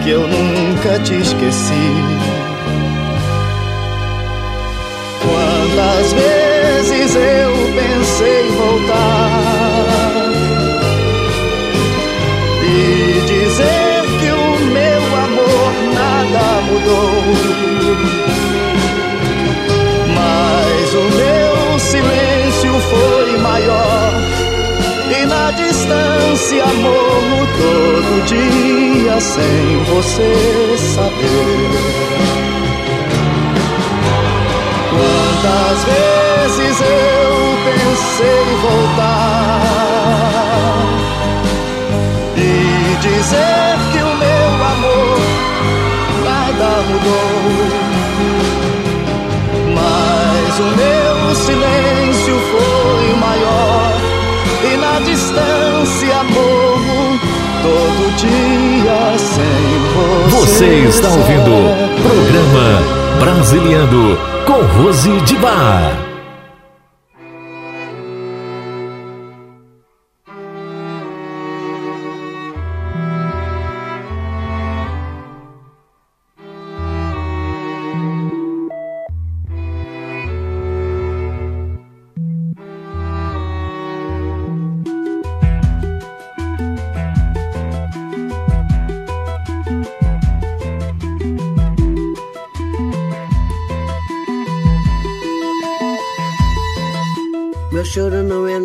que eu nunca te esqueci. Quantas vezes eu pensei voltar e dizer que o meu amor nada mudou, mas o meu silêncio foi maior e na distância morro todo dia sem você saber. Quantas vezes eu pensei voltar e dizer que o meu amor nada mudou, mas o meu silêncio foi maior e na distância morro todo dia sem você. Você está ouvindo programa Brasiliano Rose de Bar.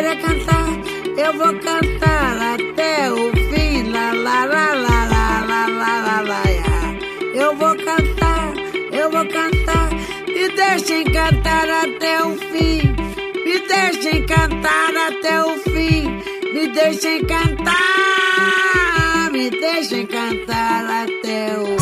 quero é cantar. Eu vou cantar até o fim. Lá, lá, lá, lá, lá, lá, lá, lá, lá. Eu vou cantar, eu vou cantar. Me deixem cantar até o fim. Me deixem cantar até o fim. Me deixem cantar. Me deixem cantar até o fim.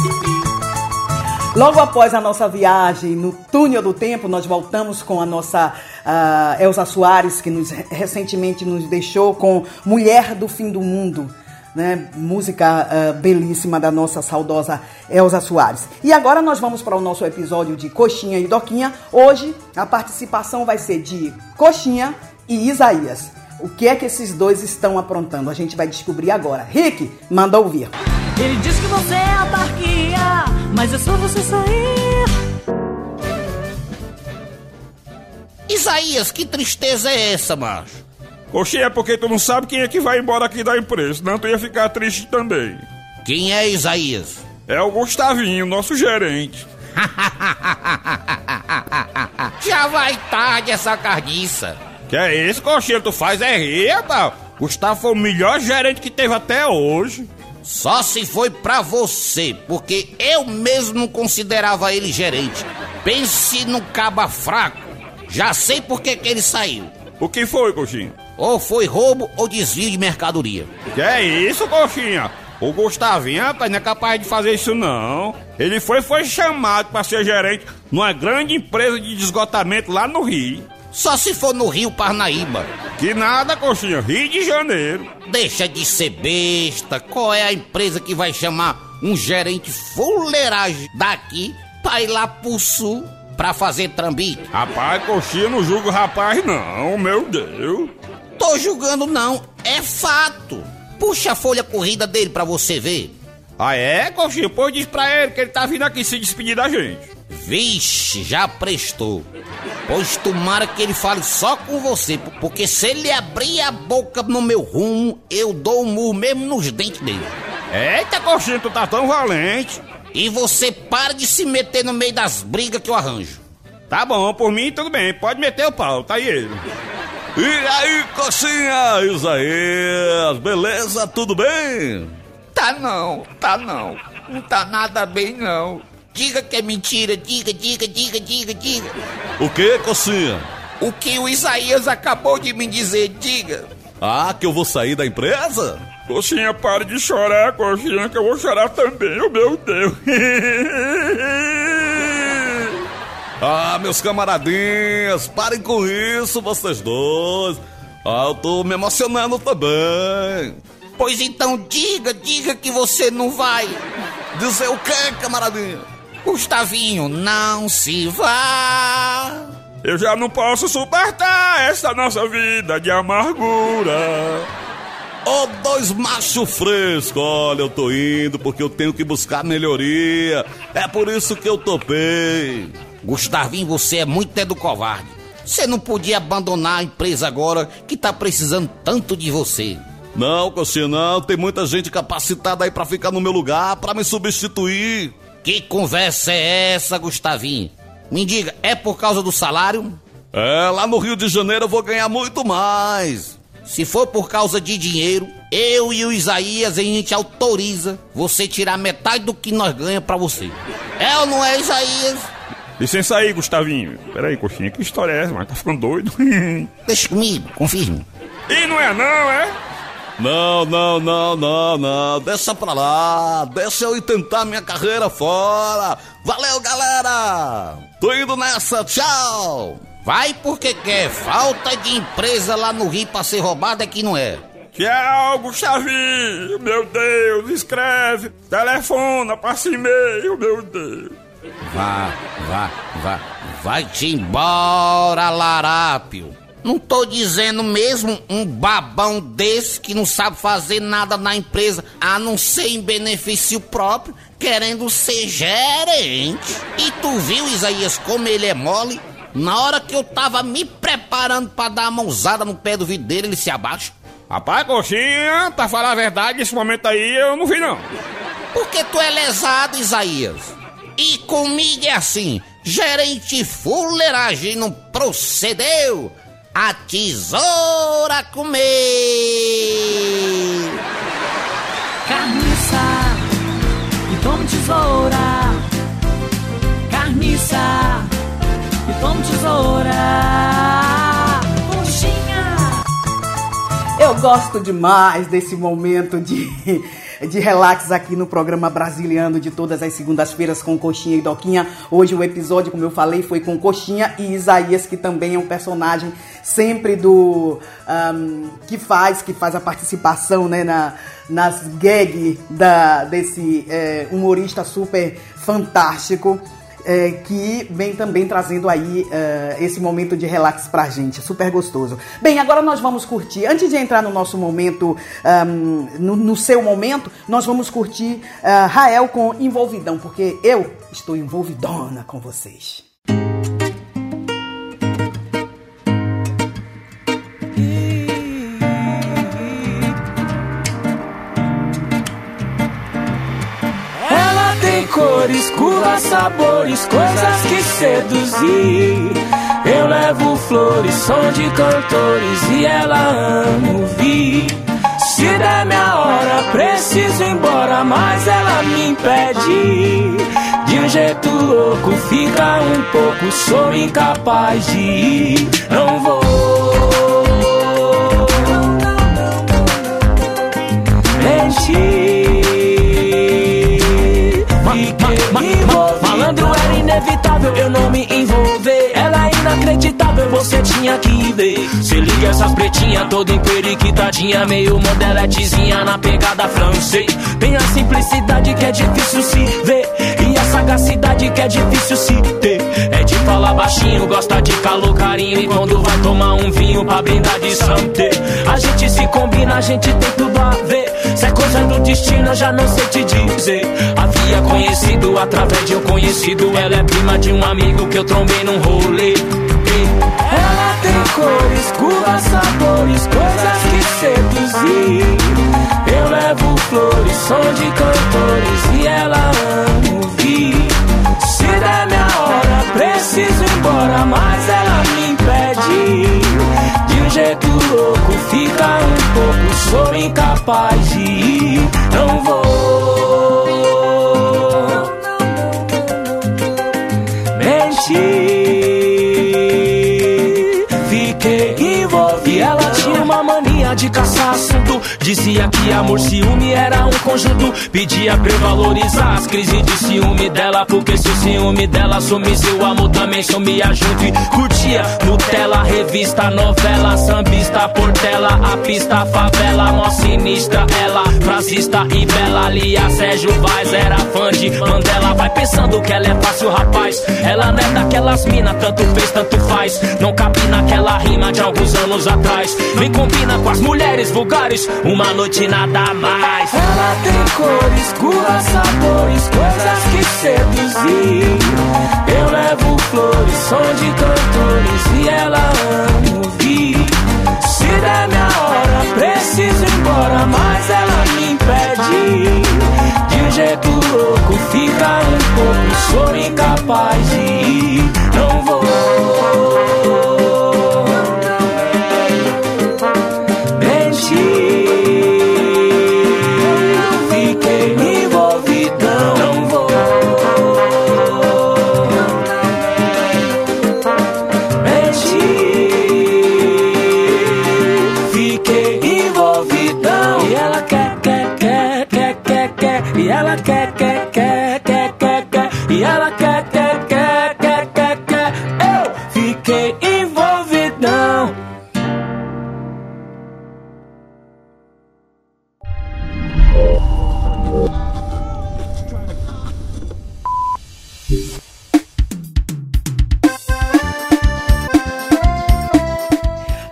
Logo após a nossa viagem no túnel do tempo, nós voltamos com a nossa ah, Elza Soares, que nos, recentemente nos deixou com Mulher do Fim do Mundo. Né? Música ah, belíssima da nossa saudosa Elza Soares. E agora nós vamos para o nosso episódio de Coxinha e Doquinha. Hoje a participação vai ser de Coxinha e Isaías. O que é que esses dois estão aprontando? A gente vai descobrir agora. Rick, manda ouvir. Ele diz que você é autarquia, mas é só você sair. Isaías, que tristeza é essa, macho? Coxinha, é porque tu não sabe quem é que vai embora aqui da empresa, senão tu ia ficar triste também. Quem é Isaías? É o Gustavinho, nosso gerente. Já vai tarde essa carniça. Que é isso, Coxinha? Tu faz é rir, rapaz. Gustavo foi o melhor gerente que teve até hoje. Só se foi pra você, porque eu mesmo não considerava ele gerente. Pense no caba fraco. Já sei por que que ele saiu. O que foi, Coxinha? Ou foi roubo ou desvio de mercadoria. Que é isso, Coxinha? O Gustavinho, rapaz, não é capaz de fazer isso não. Ele foi, foi chamado para ser gerente numa grande empresa de esgotamento lá no Rio. Só se for no Rio Parnaíba. Que nada, Coxinha, Rio de Janeiro. Deixa de ser besta. Qual é a empresa que vai chamar um gerente fuleiragem daqui pra ir lá pro sul pra fazer trambique? Rapaz, Coxinha, não julga o rapaz não, meu Deus. Tô julgando não, é fato. Puxa a folha corrida dele pra você ver. Ah é, Coxinha? Pois diz pra ele que ele tá vindo aqui se despedir da gente. Vixe, já prestou. Pois tomara que ele fale só com você, porque se ele abrir a boca no meu rumo, eu dou um murro mesmo nos dentes dele. Eita, Coxinha, tu tá tão valente. E você para de se meter no meio das brigas que eu arranjo. Tá bom, por mim tudo bem, pode meter o pau, tá aí ele. E aí, coxinha, Isaías, beleza? Tudo bem? Tá não, tá não. Não tá nada bem não. Diga que é mentira, diga, diga, diga, diga, diga. O que, coxinha? O que o Isaías acabou de me dizer, diga. Ah, que eu vou sair da empresa? Coxinha, pare de chorar, Coxinha, que eu vou chorar também, oh meu Deus. Ah, meus camaradinhas, parem com isso, vocês dois. Ah, eu tô me emocionando também. Pois então diga, diga que você não vai. Dizer o quê, camaradinha? Gustavinho, não se vá. Eu já não posso suportar essa nossa vida de amargura. Ô, dois macho fresco, olha, eu tô indo porque eu tenho que buscar melhoria. É por isso que eu topei. Gustavinho, você é muito é do covarde. Você não podia abandonar a empresa agora que tá precisando tanto de você. Não, Coxinha, não. Tem muita gente capacitada aí pra ficar no meu lugar, pra me substituir. Que conversa é essa, Gustavinho? Me diga, é por causa do salário? É, lá no Rio de Janeiro eu vou ganhar muito mais. Se for por causa de dinheiro, eu e o Isaías a gente autoriza você tirar metade do que nós ganhamos pra você. É ou não é, Isaías? Licença aí, Gustavinho. Peraí, coxinha, que história é essa? Mas tá ficando doido? Deixa comigo, confirme. E não é não, é? Não, não, não, não, não. Deixa pra lá. Deixa eu ir tentar minha carreira fora. Valeu, galera. Tô indo nessa. Tchau. Vai porque quer. Falta de empresa lá no Rio pra ser roubada é que não é. Tchau, Gustavinho. Meu Deus, escreve. Telefona, passa e-mail, meu Deus. Vá, vá, vá. Vai-te embora, larápio. Não tô dizendo mesmo um babão desse que não sabe fazer nada na empresa, a não ser em benefício próprio, querendo ser gerente. E tu viu, Isaías, como ele é mole? Na hora que eu tava me preparando para dar a mãozada no pé do vidro dele, ele se abaixa. Rapaz, coxinha, pra falar a verdade, nesse momento aí eu não vi não. Porque tu é lesado, Isaías. E comigo é assim, gerente fuleiragem não procedeu a tesoura comer. Carniça e tome tesoura. Carniça e tome tesoura. Eu gosto demais desse momento de, de relax aqui no programa Brasiliano de todas as segundas-feiras com Coxinha e Doquinha. Hoje o episódio, como eu falei, foi com Coxinha e Isaías, que também é um personagem sempre do um, que faz que faz a participação né, na, nas gags desse é, humorista super fantástico é, que vem também trazendo aí é, esse momento de relax pra gente, super gostoso. Bem, agora nós vamos curtir, antes de entrar no nosso momento, um, no, no, seu momento, nós vamos curtir uh, Rael com Envolvidão, porque eu estou envolvidona com vocês. cores, curvas, sabores, coisas que seduzir. Eu levo flores, som de cantores e ela ama ouvir. Se der minha hora, preciso ir embora, mas ela me impede. De um jeito louco, fica um pouco, sou incapaz de ir. Não vou. Malandro era inevitável eu não me envolver. Ela é inacreditável, você tinha que ver. Se liga essas pretinhas, toda emperiquitadinha, meio modeletezinha na pegada francês. Tem a simplicidade que é difícil se ver. E a sagacidade que é difícil se ter. É de falar baixinho, gosta de calor, carinho. E quando vai tomar um vinho pra brindar de santé. A gente se combina, a gente tem tudo a ver. Se é coisa do destino, eu já não sei te dizer. Havia conhecido através de um conhecido. Ela é prima de um amigo que eu trombei num rolê. Ela tem cores, curvas, sabores, coisas que seduzir. Eu levo flores, som de cantores e ela ama ouvir. Der minha hora, preciso ir embora, mas ela me impede. De um jeito louco, fica um pouco, sou incapaz de ir. Não vou mentir. Fiquei envolvido. Ela tinha uma mania de caçar assunto. Dizia que amor, ciúme era um conjunto. Pedia pra eu valorizar as crises de ciúme dela. Porque se o ciúme dela sumisse, o amor também sumia junto. E curtia Nutella, revista, novela, sambista, portela, a pista, favela, mó sinistra. Ela, frasista e bela, Lia Sérgio Vaz era fã de Mandela. Vai pensando que ela é fácil, rapaz. Ela não é daquelas mina, tanto fez, tanto faz. Não cabe naquela rima de alguns anos atrás. Nem combina com as mulheres vulgares. Uma noite nada mais. Ela tem cores, curvas, sabores, coisas que seduzir. Eu levo flores, som de cantores e ela ama ouvir. Se der minha hora, preciso ir embora, mas ela me impede. De um jeito louco, fica um pouco, sou incapaz de ir. Não vou.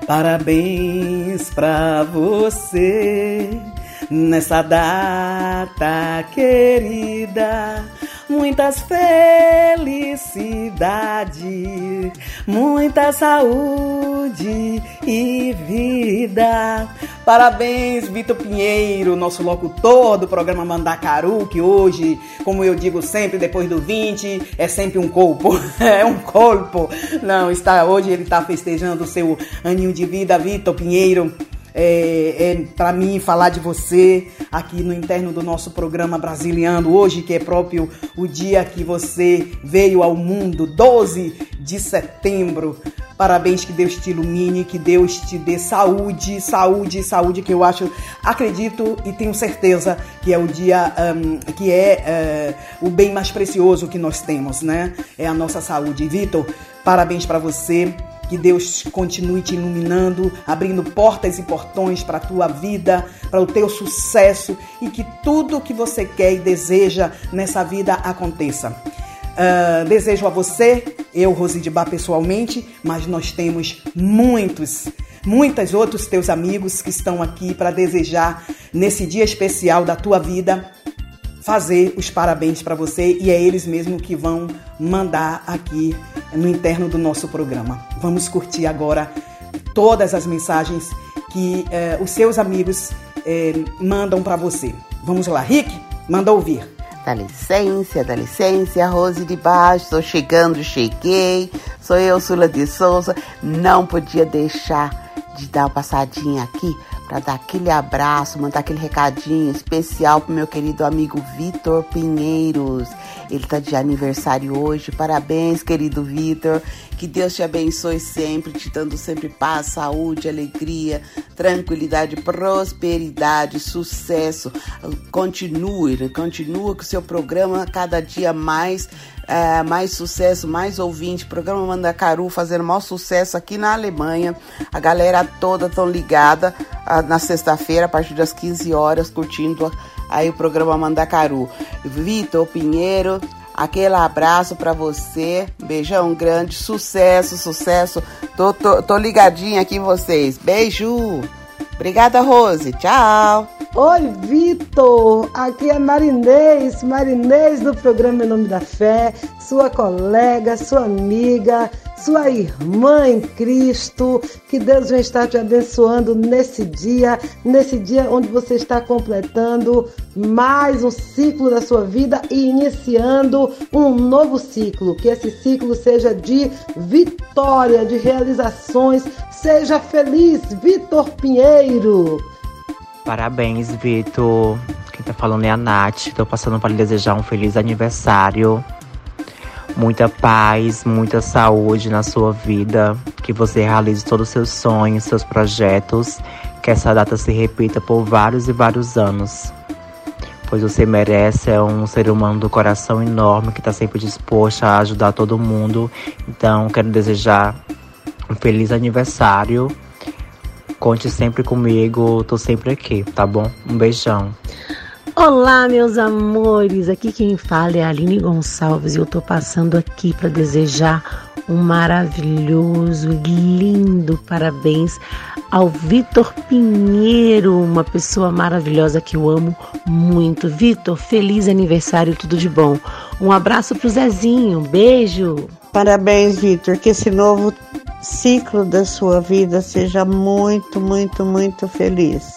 Parabéns pra você nessa data querida. Muitas felicidades, muita saúde e vida. Parabéns, Vitor Pinheiro, nosso locutor do programa Mandacaru, que hoje, como eu digo sempre, depois do 20, é sempre um corpo. é um corpo. Não, está hoje ele está festejando o seu aninho de vida, Vitor Pinheiro. É, é para mim falar de você aqui no interno do nosso programa Brasiliano hoje, que é próprio o dia que você veio ao mundo, 12 de setembro. Parabéns, que Deus te ilumine, que Deus te dê saúde, saúde, saúde, que eu acho, acredito e tenho certeza que é o dia um, que é uh, o bem mais precioso que nós temos, né? É a nossa saúde. Vitor, parabéns para você. Que Deus continue te iluminando, abrindo portas e portões para a tua vida, para o teu sucesso e que tudo que você quer e deseja nessa vida aconteça. Uh, desejo a você, eu, Rosidibá, pessoalmente, mas nós temos muitos, muitos outros teus amigos que estão aqui para desejar nesse dia especial da tua vida fazer os parabéns para você e é eles mesmo que vão mandar aqui no interno do nosso programa. Vamos curtir agora todas as mensagens que eh, os seus amigos eh, mandam para você. Vamos lá, Rick, manda ouvir. Dá licença, dá licença, Rose de Baixo, tô chegando, cheguei. Sou eu, Sula de Souza. Não podia deixar de dar uma passadinha aqui para dar aquele abraço, mandar aquele recadinho especial pro meu querido amigo Vitor Pinheiros. Ele tá de aniversário hoje. Parabéns, querido Vitor. Que Deus te abençoe sempre, te dando sempre paz, saúde, alegria, tranquilidade, prosperidade, sucesso. Continue, né? continua com o seu programa cada dia mais é, mais sucesso, mais ouvinte. Programa Mandacaru fazendo maior sucesso aqui na Alemanha. A galera toda tão ligada ah, na sexta-feira, a partir das 15 horas, curtindo aí o programa Mandacaru. Vitor Pinheiro, aquele abraço para você. Beijão grande, sucesso, sucesso. Tô, tô, tô ligadinha aqui em vocês. Beijo. Obrigada, Rose. Tchau. Oi, Vitor! Aqui é Marinês, Marinês do programa Em Nome da Fé, sua colega, sua amiga, sua irmã em Cristo. Que Deus vai estar te abençoando nesse dia, nesse dia onde você está completando mais um ciclo da sua vida e iniciando um novo ciclo. Que esse ciclo seja de vitória, de realizações. Seja feliz, Vitor Pinheiro! Parabéns, Vitor. Quem tá falando é a Nath. Tô passando para lhe desejar um feliz aniversário. Muita paz, muita saúde na sua vida. Que você realize todos os seus sonhos, seus projetos. que essa data se repita por vários e vários anos. Pois você merece, é um ser humano do coração enorme que está sempre disposto a ajudar todo mundo. Então, quero desejar um feliz aniversário. Conte sempre comigo, tô sempre aqui, tá bom? Um beijão. Olá, meus amores! Aqui quem fala é a Aline Gonçalves e eu tô passando aqui para desejar um maravilhoso, lindo parabéns ao Vitor Pinheiro, uma pessoa maravilhosa que eu amo muito. Vitor, feliz aniversário, tudo de bom. Um abraço pro Zezinho, beijo. Parabéns, Vitor, que esse novo ciclo da sua vida seja muito, muito, muito feliz.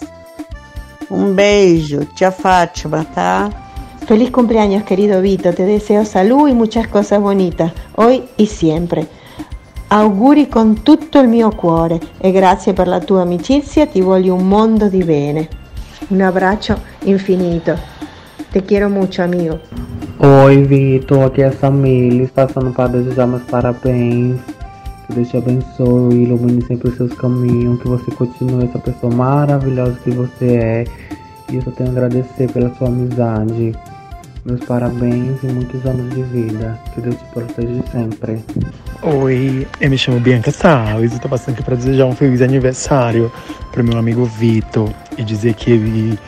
Um beijo, tia Fátima, tá? Feliz cumpleaños, querido Vito. Te deseo salud y muchas cosas bonitas, hoy y siempre. Auguri con tutto il mio cuore e grazie per la tua amicizia, ti voglio un mondo di bene. Un abbraccio infinito. Te quiero mucho, amigo. Oi, Vitor, aqui é a Samilis, passando para desejar meus parabéns. Que Deus te abençoe e ilumine sempre os seus caminhos. Que você continue essa pessoa maravilhosa que você é. E eu só tenho a agradecer pela sua amizade. Meus parabéns e muitos anos de vida. Que Deus te proteja sempre. Oi, eu me chamo Bianca Salles e tô passando aqui para desejar um feliz aniversário para meu amigo Vitor e dizer que ele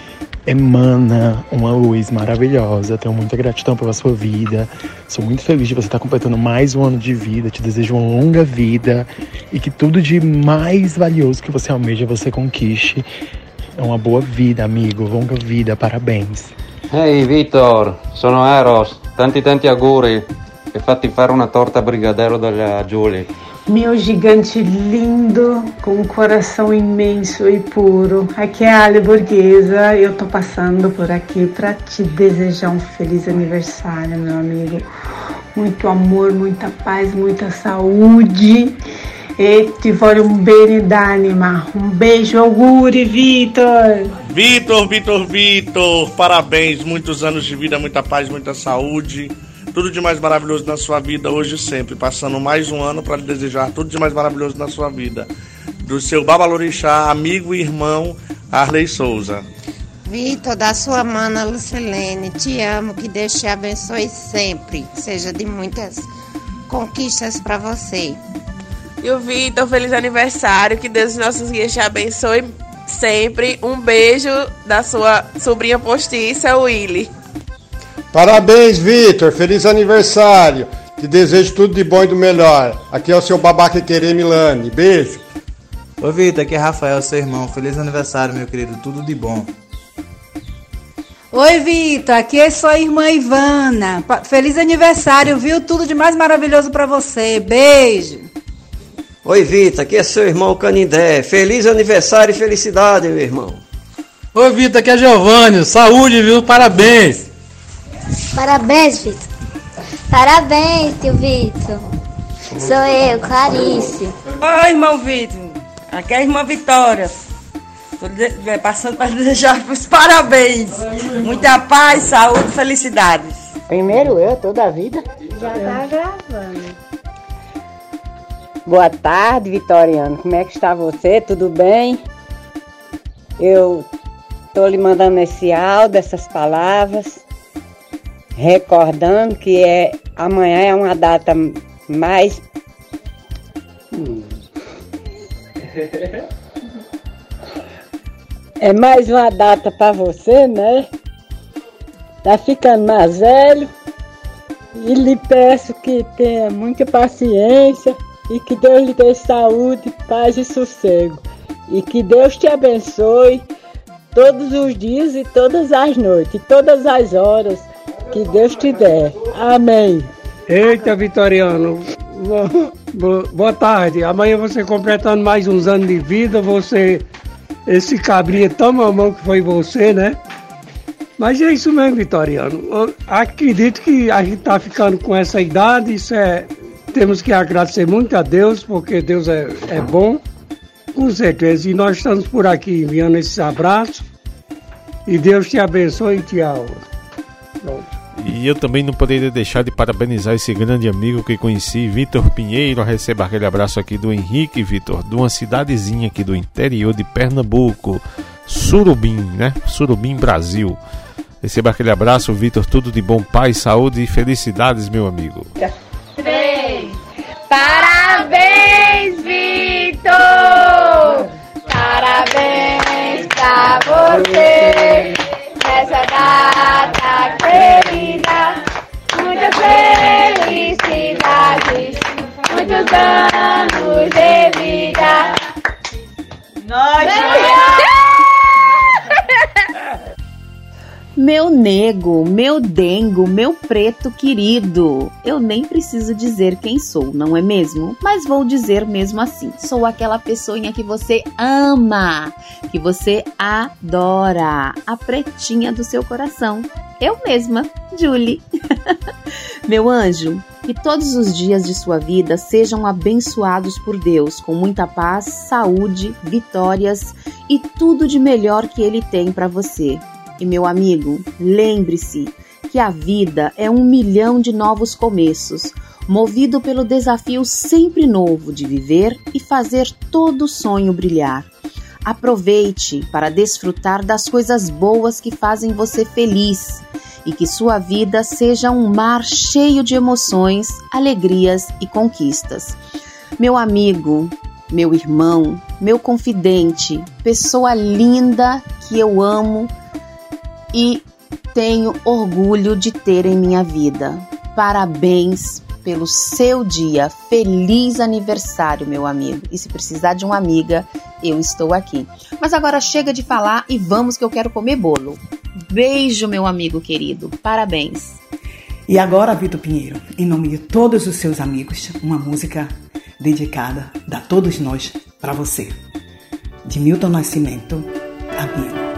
emana uma luz maravilhosa. Tenho muita gratidão pela sua vida. Sou muito feliz de você estar completando mais um ano de vida. Te desejo uma longa vida e que tudo de mais valioso que você almeja você conquiste. É uma boa vida, amigo. Longa vida. Parabéns. Ehi Vitor, sono Eros, tanti tanti auguri e fatti fare una torta brigadeiro dalla Julie. Meu gigante lindo, com um coração imenso e puro. Aqui é a Ali Borghesa. Eu tô passando por aqui para te desejar um feliz aniversário, meu amigo. Muito amor, muita paz, muita saúde. E ti voglio un bene d'anima. Um beijo, auguri, Vitor. Vitor, Vitor, Vitor, parabéns, muitos anos de vida, muita paz, muita saúde, tudo de mais maravilhoso na sua vida hoje e sempre, passando mais um ano para lhe desejar tudo de mais maravilhoso na sua vida. Do seu Babalorixá, amigo e irmão Arley Souza. Vitor, da sua mana Lucilene, te amo, que Deus te abençoe sempre, seja de muitas conquistas para você. E o Vitor, feliz aniversário, que Deus e nossos guias te abençoe sempre. Um beijo da sua sobrinha postiça, Willy. Parabéns, Vitor. Feliz aniversário. Te desejo tudo de bom e do melhor. Aqui é o seu babaca querer Milani. Beijo. Ô Vitor, aqui é Rafael, seu irmão. Feliz aniversário, meu querido. Tudo de bom. Oi, Vitor. Aqui é sua irmã Ivana. Feliz aniversário, viu? Tudo de mais maravilhoso pra você. Beijo. Oi, Vitor, aqui é seu irmão Canindé. Feliz aniversário e felicidade, meu irmão. Ô Vitor, aqui é Giovanni. Saúde, viu? Parabéns. Parabéns, Vitor. Parabéns, tio Vitor. Sou eu, Clarice. Oi, irmão Vitor. Aqui é a irmã Vitória. De- é, passando para desejar os parabéns. Muita paz, saúde e felicidades. Primeiro eu, toda a vida. Já tá gravando. Boa tarde, Vitoriano. Como é que está você? Tudo bem? Eu estou lhe mandando esse áudio, essas palavras, recordando que é amanhã é uma data mais. É mais uma data para você, né? Tá ficando mais velho. E lhe peço que tenha muita paciência e que Deus lhe dê saúde, paz e sossego. E que Deus te abençoe todos os dias e todas as noites, todas as horas que Deus te der. Amém. Eita, Vitoriano. Bo- bo- Boa tarde. Amanhã você completando mais uns anos de vida, você. Esse cabrinha tão mamão que foi você, né? Mas é isso mesmo, Vitoriano. Eu acredito que a gente tá ficando com essa idade, isso é. Temos que agradecer muito a Deus, porque Deus é, é bom, com certeza. E nós estamos por aqui enviando esses abraços. E Deus te abençoe e te. Pronto. E eu também não poderia deixar de parabenizar esse grande amigo que conheci, Vitor Pinheiro. Receba aquele abraço aqui do Henrique Vitor, de uma cidadezinha aqui do interior de Pernambuco, Surubim, né? Surubim, Brasil. Receba aquele abraço, Vitor. Tudo de bom, paz, saúde e felicidades, meu amigo. Três. Parabéns, Vitor! Parabéns pra você nessa data querida. Muitas felicidades, muitos anos de vida. Meu nego, meu dengo, meu preto querido. Eu nem preciso dizer quem sou, não é mesmo? Mas vou dizer mesmo assim. Sou aquela pessoinha que você ama, que você adora, a pretinha do seu coração. Eu mesma, Julie. meu anjo, que todos os dias de sua vida sejam abençoados por Deus, com muita paz, saúde, vitórias e tudo de melhor que Ele tem para você. E meu amigo, lembre-se que a vida é um milhão de novos começos, movido pelo desafio sempre novo de viver e fazer todo sonho brilhar. Aproveite para desfrutar das coisas boas que fazem você feliz e que sua vida seja um mar cheio de emoções, alegrias e conquistas. Meu amigo, meu irmão, meu confidente, pessoa linda que eu amo e tenho orgulho de ter em minha vida. Parabéns pelo seu dia. Feliz aniversário, meu amigo. E se precisar de uma amiga, eu estou aqui. Mas agora chega de falar e vamos que eu quero comer bolo. Beijo, meu amigo querido. Parabéns. E agora, Vitor Pinheiro, em nome de todos os seus amigos, uma música dedicada da todos nós para você. De Milton Nascimento, amigo.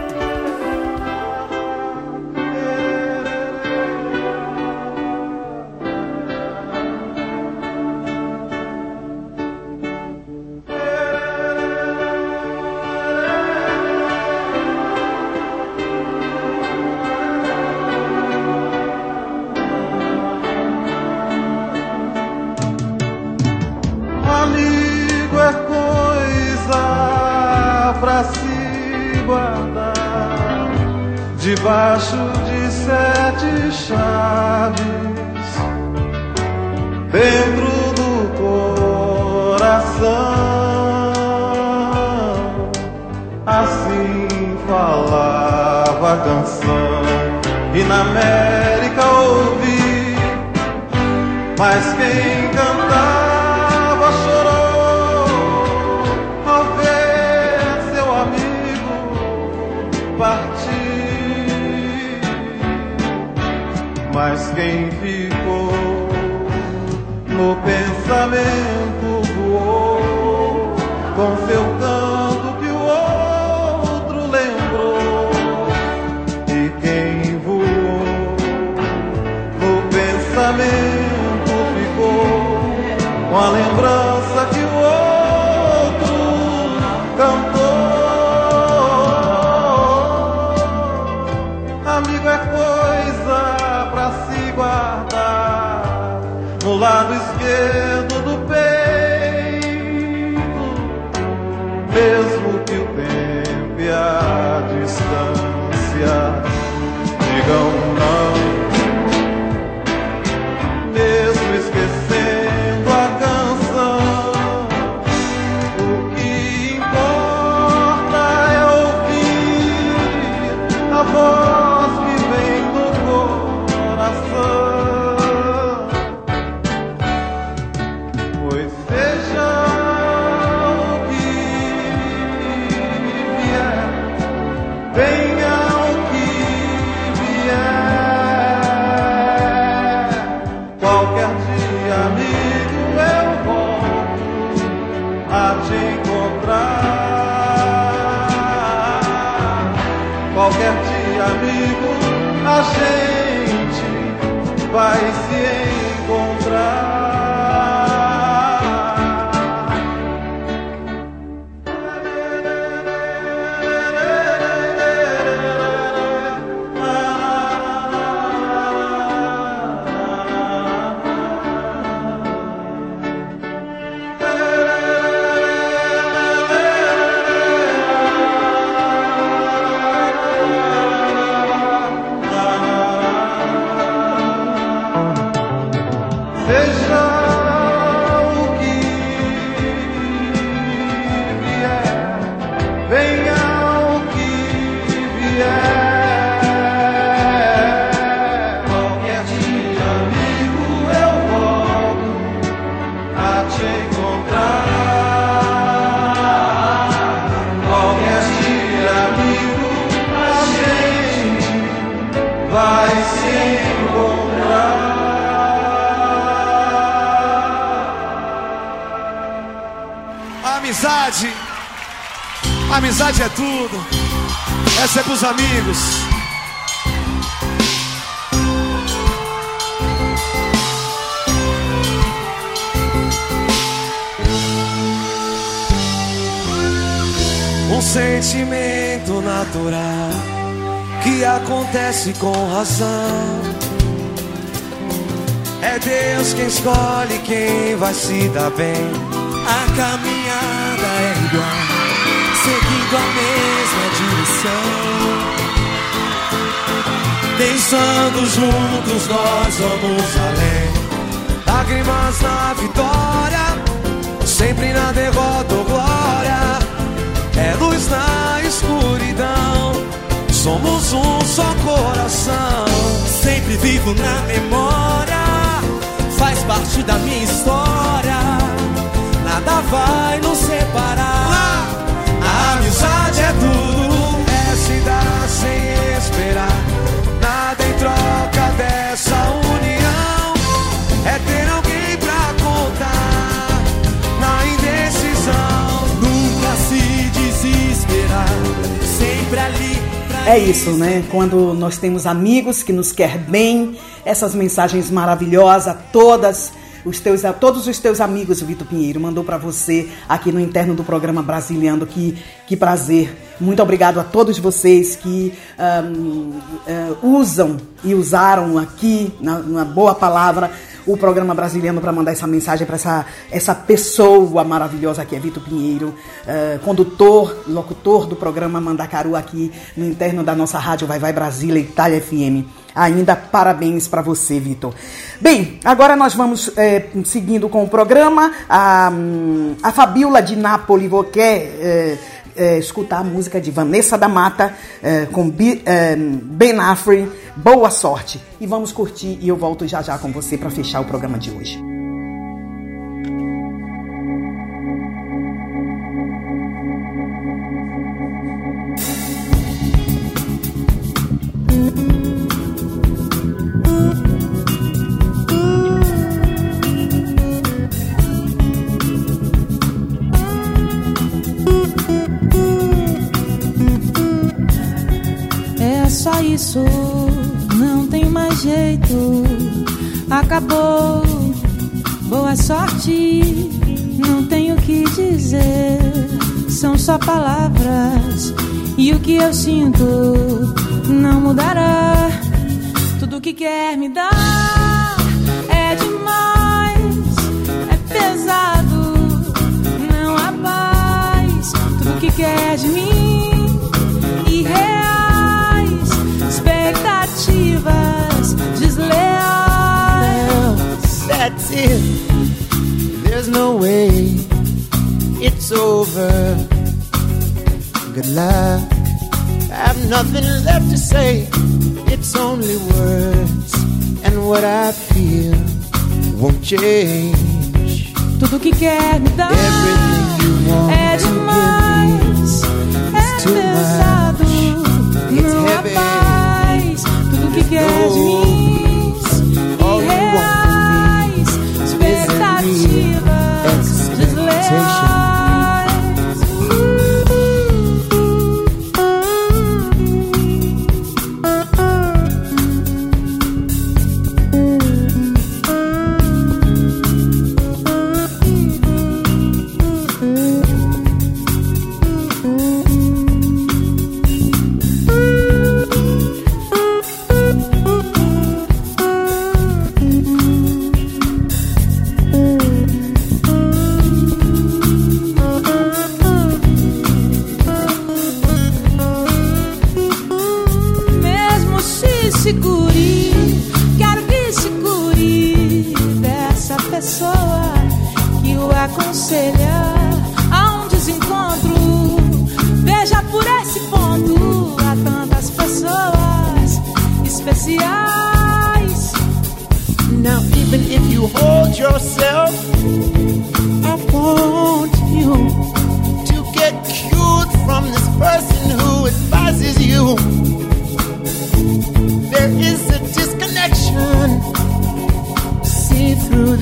Acontece com razão. É Deus quem escolhe quem vai se dar bem. A caminhada é igual, seguindo a mesma direção. Pensando juntos, nós vamos além. Lágrimas na vitória, sempre na derrota vivo na memória, faz parte da minha história. Nada vai nos separar. É isso, né? Quando nós temos amigos que nos quer bem, essas mensagens maravilhosas, todas os teus, todos os teus amigos, o Vitor Pinheiro mandou para você aqui no interno do programa Brasiliano. Que, que prazer. Muito obrigado a todos vocês que um, uh, usam e usaram aqui, na, na boa palavra, o programa brasiliano para mandar essa mensagem para essa, essa pessoa maravilhosa que é Vitor Pinheiro, uh, condutor, locutor do programa Mandacaru aqui no interno da nossa rádio Vai Vai Brasília Itália FM. Ainda parabéns para você, Vitor. Bem, agora nós vamos é, seguindo com o programa. A, a Fabiola de Nápoles quer é, é, escutar a música de Vanessa da Mata é, com B, é, Ben Affleck. Boa sorte. E vamos curtir e eu volto já já com você para fechar o programa de hoje. Isso, não tem mais jeito. Acabou, boa sorte, não tenho o que dizer. São só palavras e o que eu sinto não mudará. Tudo que quer me dar é demais, é pesado, não há paz. Tudo que quer de mim irreais, expectativas desleais. That's it. There's no way it's over. Good luck. I have nothing left to say. It's only words, and what I feel won't change. Tudo que quer me dar é demais, é pesado, paz. Tudo que quer de mim, se quero que se cure dessa pessoa que o aconselha a um desencontro. Veja por esse ponto, há tantas pessoas especiais. Now, even if you hold yourself,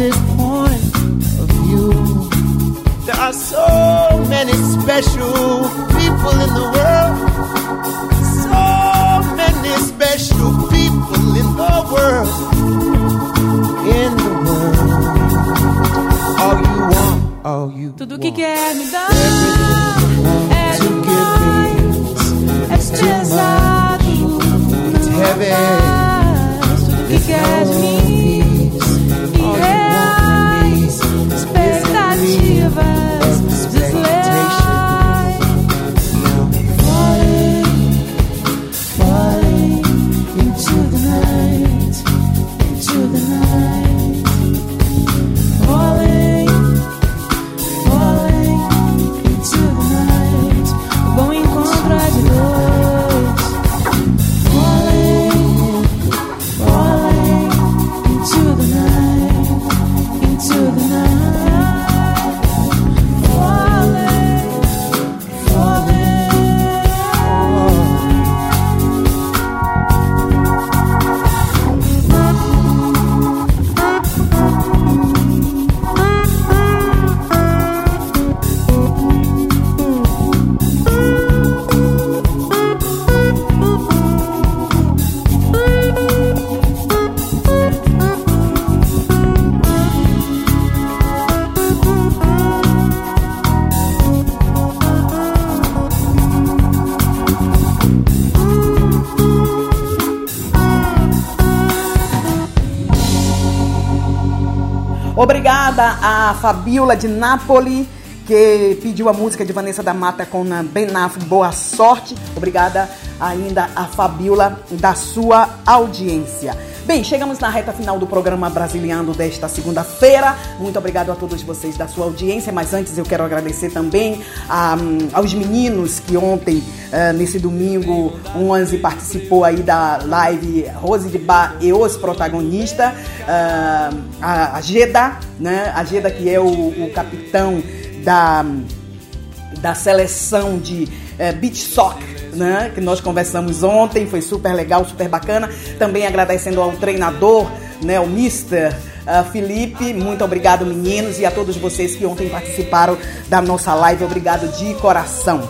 This point of view. There are so many special people in the world. So many special people in the world. In the world. All you want, all you Tudo que quer me dar é demais, é pesado, It's heavy. Fabiola de Nápoles, que pediu a música de Vanessa da Mata com a Ben Affleck, Boa Sorte. Obrigada ainda a Fabiola da sua audiência. Bem, chegamos na reta final do programa Brasiliano desta segunda-feira. Muito obrigado a todos vocês da sua audiência, mas antes eu quero agradecer também a, aos meninos que ontem, nesse domingo, o 11 participou aí da live Rose de Bar e os protagonistas. A Geda, né? A Geda que é o, o capitão da, da seleção de eh, beach soccer, né? Que nós conversamos ontem, foi super legal, super bacana. Também agradecendo ao treinador, né? O Mister ah, Felipe, muito obrigado meninos e a todos vocês que ontem participaram da nossa live, obrigado de coração.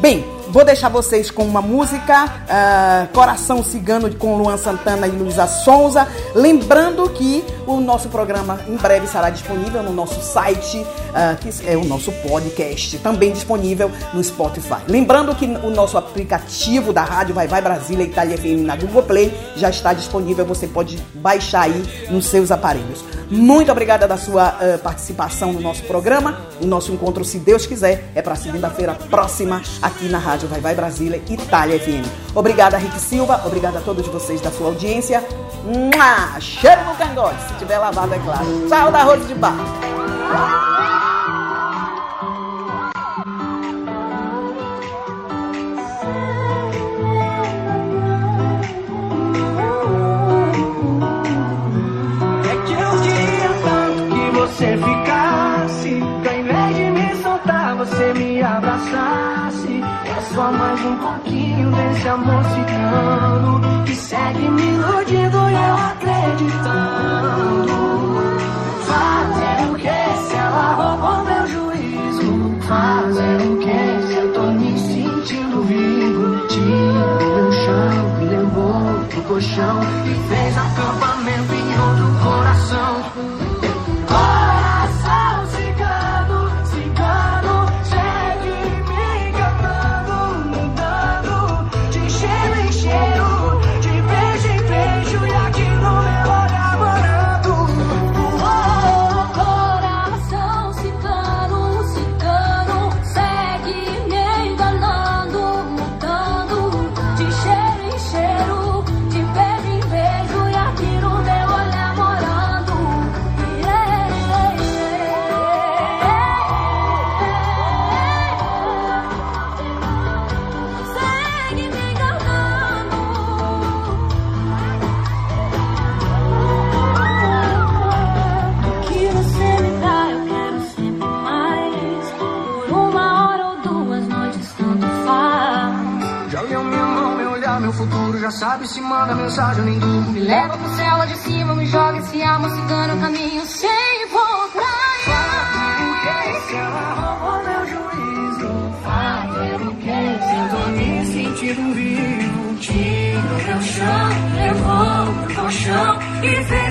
Bem, vou deixar vocês com uma música, ah, Coração Cigano com Luan Santana e Luísa Sonza. Lembrando que o nosso programa em breve estará disponível no nosso site, ah, que é o nosso podcast, também disponível no Spotify. Lembrando que o nosso aplicativo da Rádio Vai Vai Brasília Itália FM na Google Play já está disponível, você pode baixar aí nos seus aparelhos. Muito obrigada da sua ah, participação no nosso programa. O nosso encontro, se Deus quiser, é para segunda-feira próxima aqui na Rádio Vai Vai Brasília Itália FM. Obrigada, Rick Silva. Obrigada a todos vocês da sua audiência. Mua! Cheiro no cangote, se tiver lavado, é claro. Tchau da Rose de Bar. Um pouquinho desse amor cigano. Que segue me iludindo e eu acreditando. Fazer o que se ela roubou meu juízo? Fazer o que se eu tô me sentindo vivo? Tirou meu chão, me levou pro colchão e fez acampamento Me leva pro céu lá de cima, me joga esse ar, o caminho sem voltar. Faz o se ela roubou meu juízo? Fazer o que eu tô me sentindo vivo? Tira o meu chão, levou o chão e fez